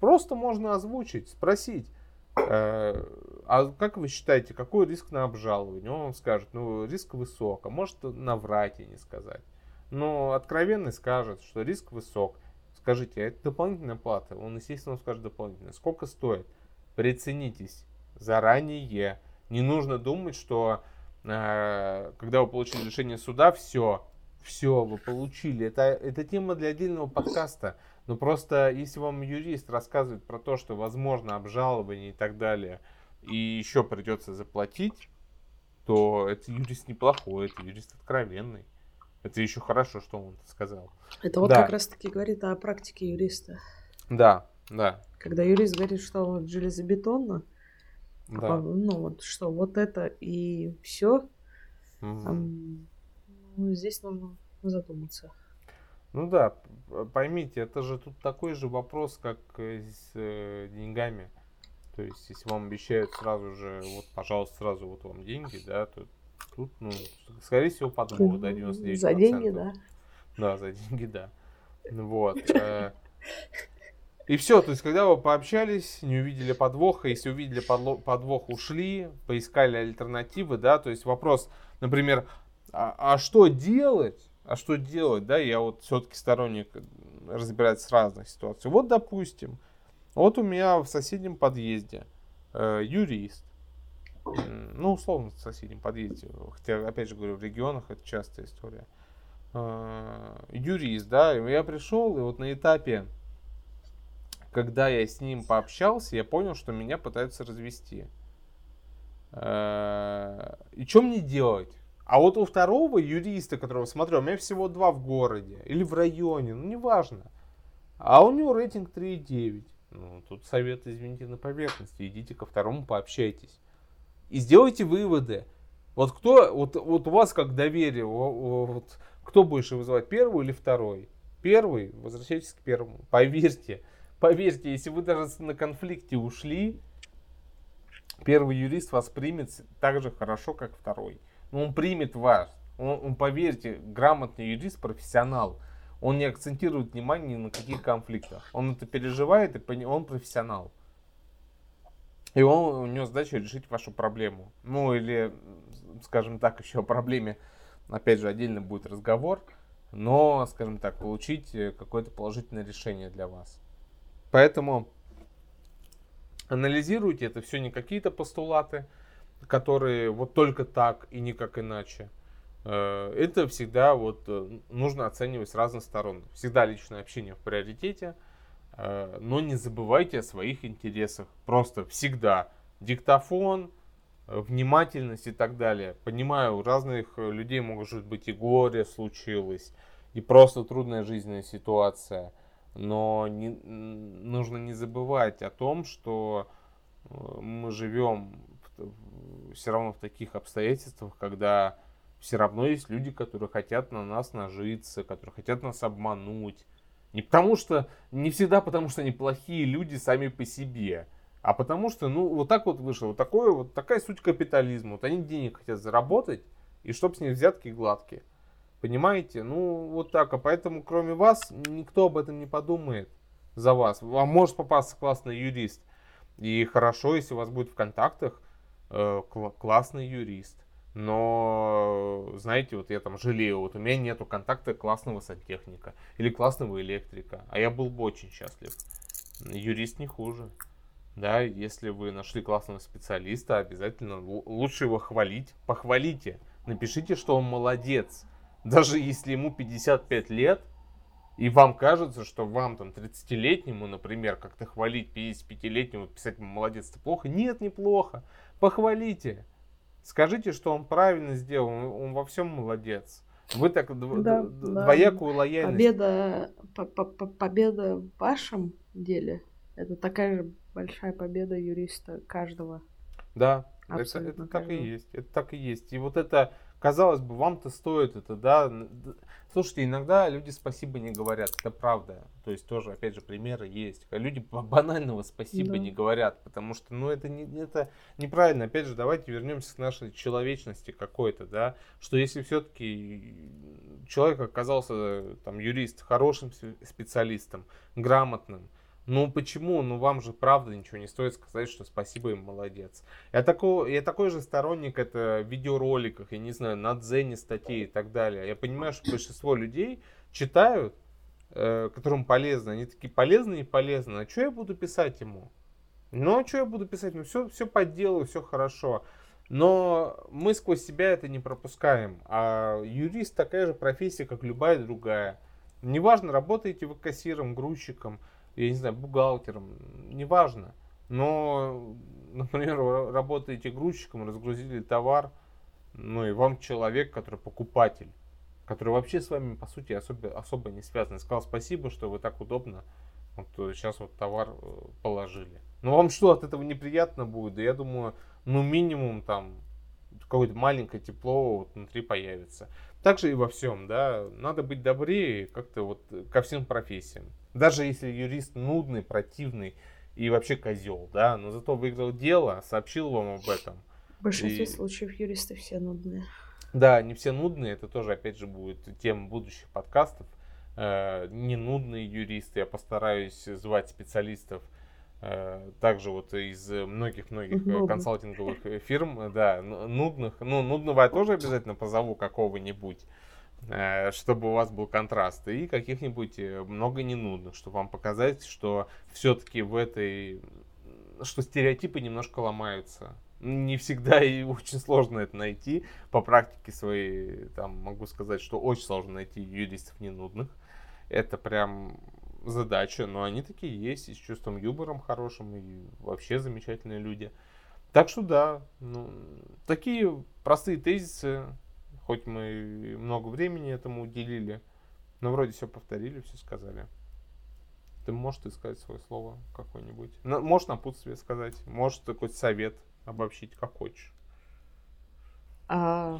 просто можно озвучить, спросить. Э, а как вы считаете, какой риск на обжалование? Он вам скажет, ну, риск высок, а может наврать и не сказать. Но откровенно скажет, что риск высок. Скажите, а это дополнительная плата? Он, естественно, скажет дополнительная. Сколько стоит? Приценитесь заранее. Не нужно думать, что э, когда вы получили решение суда, все, все, вы получили. Это, это тема для отдельного подкаста. Но просто если вам юрист рассказывает про то, что возможно обжалование и так далее, и еще придется заплатить, то это юрист неплохой, это юрист откровенный. Это еще хорошо, что он сказал. Это вот да. как раз таки говорит о практике юриста. Да, да. Когда юрист говорит, что вот железобетонно, да. Ну вот что, вот это и все. Угу. Ну, здесь нужно задуматься. Ну да, поймите, это же тут такой же вопрос, как с э, деньгами. То есть, если вам обещают сразу же, вот, пожалуйста, сразу вот вам деньги, да, то тут, ну, скорее всего, подвох, да, 99%. За деньги, да. Да, за деньги, да. Вот. Э, и все, то есть, когда вы пообщались, не увидели подвоха, если увидели подвох, ушли, поискали альтернативы, да, то есть вопрос, например, а, а что делать? А что делать, да, я вот все-таки сторонник разбирать с разных ситуаций. Вот, допустим, вот у меня в соседнем подъезде э, юрист, ну, условно, в соседнем подъезде, хотя, опять же говорю, в регионах это частая история, э, юрист, да, я пришел, и вот на этапе когда я с ним пообщался, я понял, что меня пытаются развести. Э, и что мне делать? А вот у второго юриста, которого смотрю, у меня всего два в городе или в районе, ну неважно. А у него рейтинг 3,9. Ну, тут совет, извините, на поверхности. Идите ко второму, пообщайтесь. И сделайте выводы. Вот кто, вот, вот у вас как доверие, вот, кто больше вызывать, первый или второй? Первый, возвращайтесь к первому. Поверьте, поверьте, если вы даже на конфликте ушли, первый юрист вас примет так же хорошо, как второй. Ну, он примет вас. Он, он, поверьте, грамотный юрист, профессионал. Он не акцентирует внимание ни на каких конфликтах. Он это переживает, и он профессионал. И он, у него задача решить вашу проблему. Ну, или, скажем так, еще о проблеме, опять же, отдельно будет разговор. Но, скажем так, получить э, какое-то положительное решение для вас. Поэтому анализируйте это все не какие-то постулаты, которые вот только так и никак иначе. Э, это всегда вот э, нужно оценивать с разных сторон. Всегда личное общение в приоритете, э, но не забывайте о своих интересах. Просто всегда диктофон, внимательность и так далее. Понимаю, у разных людей может быть и горе случилось, и просто трудная жизненная ситуация. Но не, нужно не забывать о том, что мы живем все равно в таких обстоятельствах, когда все равно есть люди, которые хотят на нас нажиться, которые хотят нас обмануть. Не потому что, не всегда потому что они плохие люди сами по себе, а потому что, ну, вот так вот вышло, вот, такое, вот такая суть капитализма. Вот они денег хотят заработать, и чтоб с них взятки гладкие. Понимаете? Ну, вот так. А поэтому, кроме вас, никто об этом не подумает за вас. Вам может попасться классный юрист. И хорошо, если у вас будет в контактах классный юрист. Но, знаете, вот я там жалею, вот у меня нету контакта классного сантехника или классного электрика, а я был бы очень счастлив. Юрист не хуже. Да, если вы нашли классного специалиста, обязательно лучше его хвалить. Похвалите. Напишите, что он молодец. Даже если ему 55 лет, и вам кажется, что вам там 30-летнему, например, как-то хвалить 55-летнему, писать молодец, это плохо. Нет, неплохо. Похвалите. Скажите, что он правильно сделал, он во всем молодец. Вы так да, двоякую да. лояльность. Победа, по -по победа в вашем деле это такая же большая победа юриста каждого. Да, это, это так и есть. Это так и есть. И вот это казалось бы, вам-то стоит это, да. Слушайте, иногда люди спасибо не говорят, это правда. То есть тоже, опять же, примеры есть. Люди банального спасибо да. не говорят, потому что, ну, это, не, это неправильно. Опять же, давайте вернемся к нашей человечности какой-то, да. Что если все-таки человек оказался, там, юрист, хорошим специалистом, грамотным, ну почему? Ну вам же правда ничего не стоит сказать, что спасибо им, молодец. Я такой, я такой же сторонник это в видеороликах, я не знаю, на Дзене статей и так далее. Я понимаю, что большинство людей читают, э, которым полезно. Они такие полезные и полезные. А что я буду писать ему? Ну, а что я буду писать? Ну, все, все по делу, все хорошо. Но мы сквозь себя это не пропускаем. А юрист такая же профессия, как любая другая. Неважно, работаете вы кассиром, грузчиком, я не знаю, бухгалтером, неважно. Но, например, работаете грузчиком, разгрузили товар, ну и вам человек, который покупатель, который вообще с вами, по сути, особо, особо не связан, сказал спасибо, что вы так удобно вот сейчас вот товар э, положили. Ну вам что, от этого неприятно будет? Да я думаю, ну минимум там какое-то маленькое тепло вот внутри появится. Также и во всем, да, надо быть добрее как-то вот ко всем профессиям. Даже если юрист нудный, противный и вообще козел, да, но зато выиграл дело, сообщил вам об этом. В большинстве и... случаев юристы все нудные. Да, не все нудные, это тоже, опять же, будет тема будущих подкастов. Э, не нудные юристы, я постараюсь звать специалистов, э, также вот из многих-многих э, консалтинговых фирм, да, нудных, ну, нудного я тоже обязательно позову какого-нибудь, Э, чтобы у вас был контраст, и каких-нибудь э, много ненудных, чтобы вам показать, что все-таки в этой, что стереотипы немножко ломаются. Не всегда и очень сложно это найти. По практике своей, там, могу сказать, что очень сложно найти юристов ненудных. Это прям задача, но они такие есть, и с чувством юмором хорошим, и вообще замечательные люди. Так что да, ну, такие простые тезисы, хоть мы много времени этому уделили, но вроде все повторили, все сказали. Ты можешь ты сказать свое слово какое-нибудь? Можешь напутствие сказать, можешь такой совет обобщить, как хочешь. А,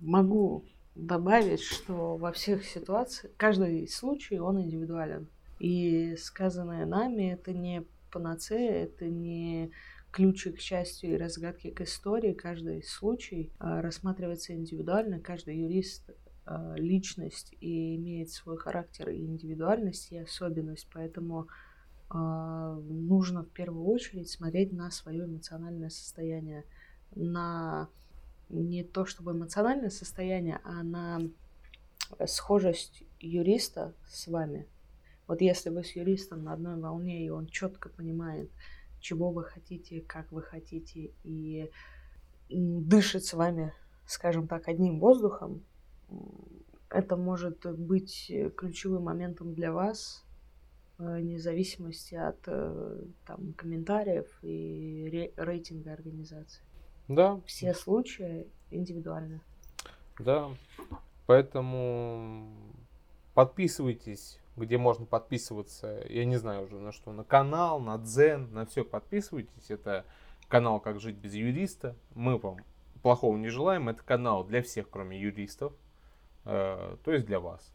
могу добавить, что во всех ситуациях, каждый случай, он индивидуален. И сказанное нами это не панацея, это не ключик к счастью и разгадки к истории. Каждый случай а, рассматривается индивидуально, каждый юрист а, личность и имеет свой характер и индивидуальность и особенность, поэтому а, нужно в первую очередь смотреть на свое эмоциональное состояние, на не то чтобы эмоциональное состояние, а на схожесть юриста с вами. Вот если вы с юристом на одной волне, и он четко понимает, чего вы хотите, как вы хотите, и дышит с вами, скажем так, одним воздухом, это может быть ключевым моментом для вас, э, вне зависимости от э, там, комментариев и рейтинга организации. Да. Все случаи индивидуальны. Да. Поэтому подписывайтесь, где можно подписываться. Я не знаю уже на что. На канал, на Дзен, на все подписывайтесь. Это канал «Как жить без юриста». Мы вам плохого не желаем. Это канал для всех, кроме юристов. Э, то есть для вас.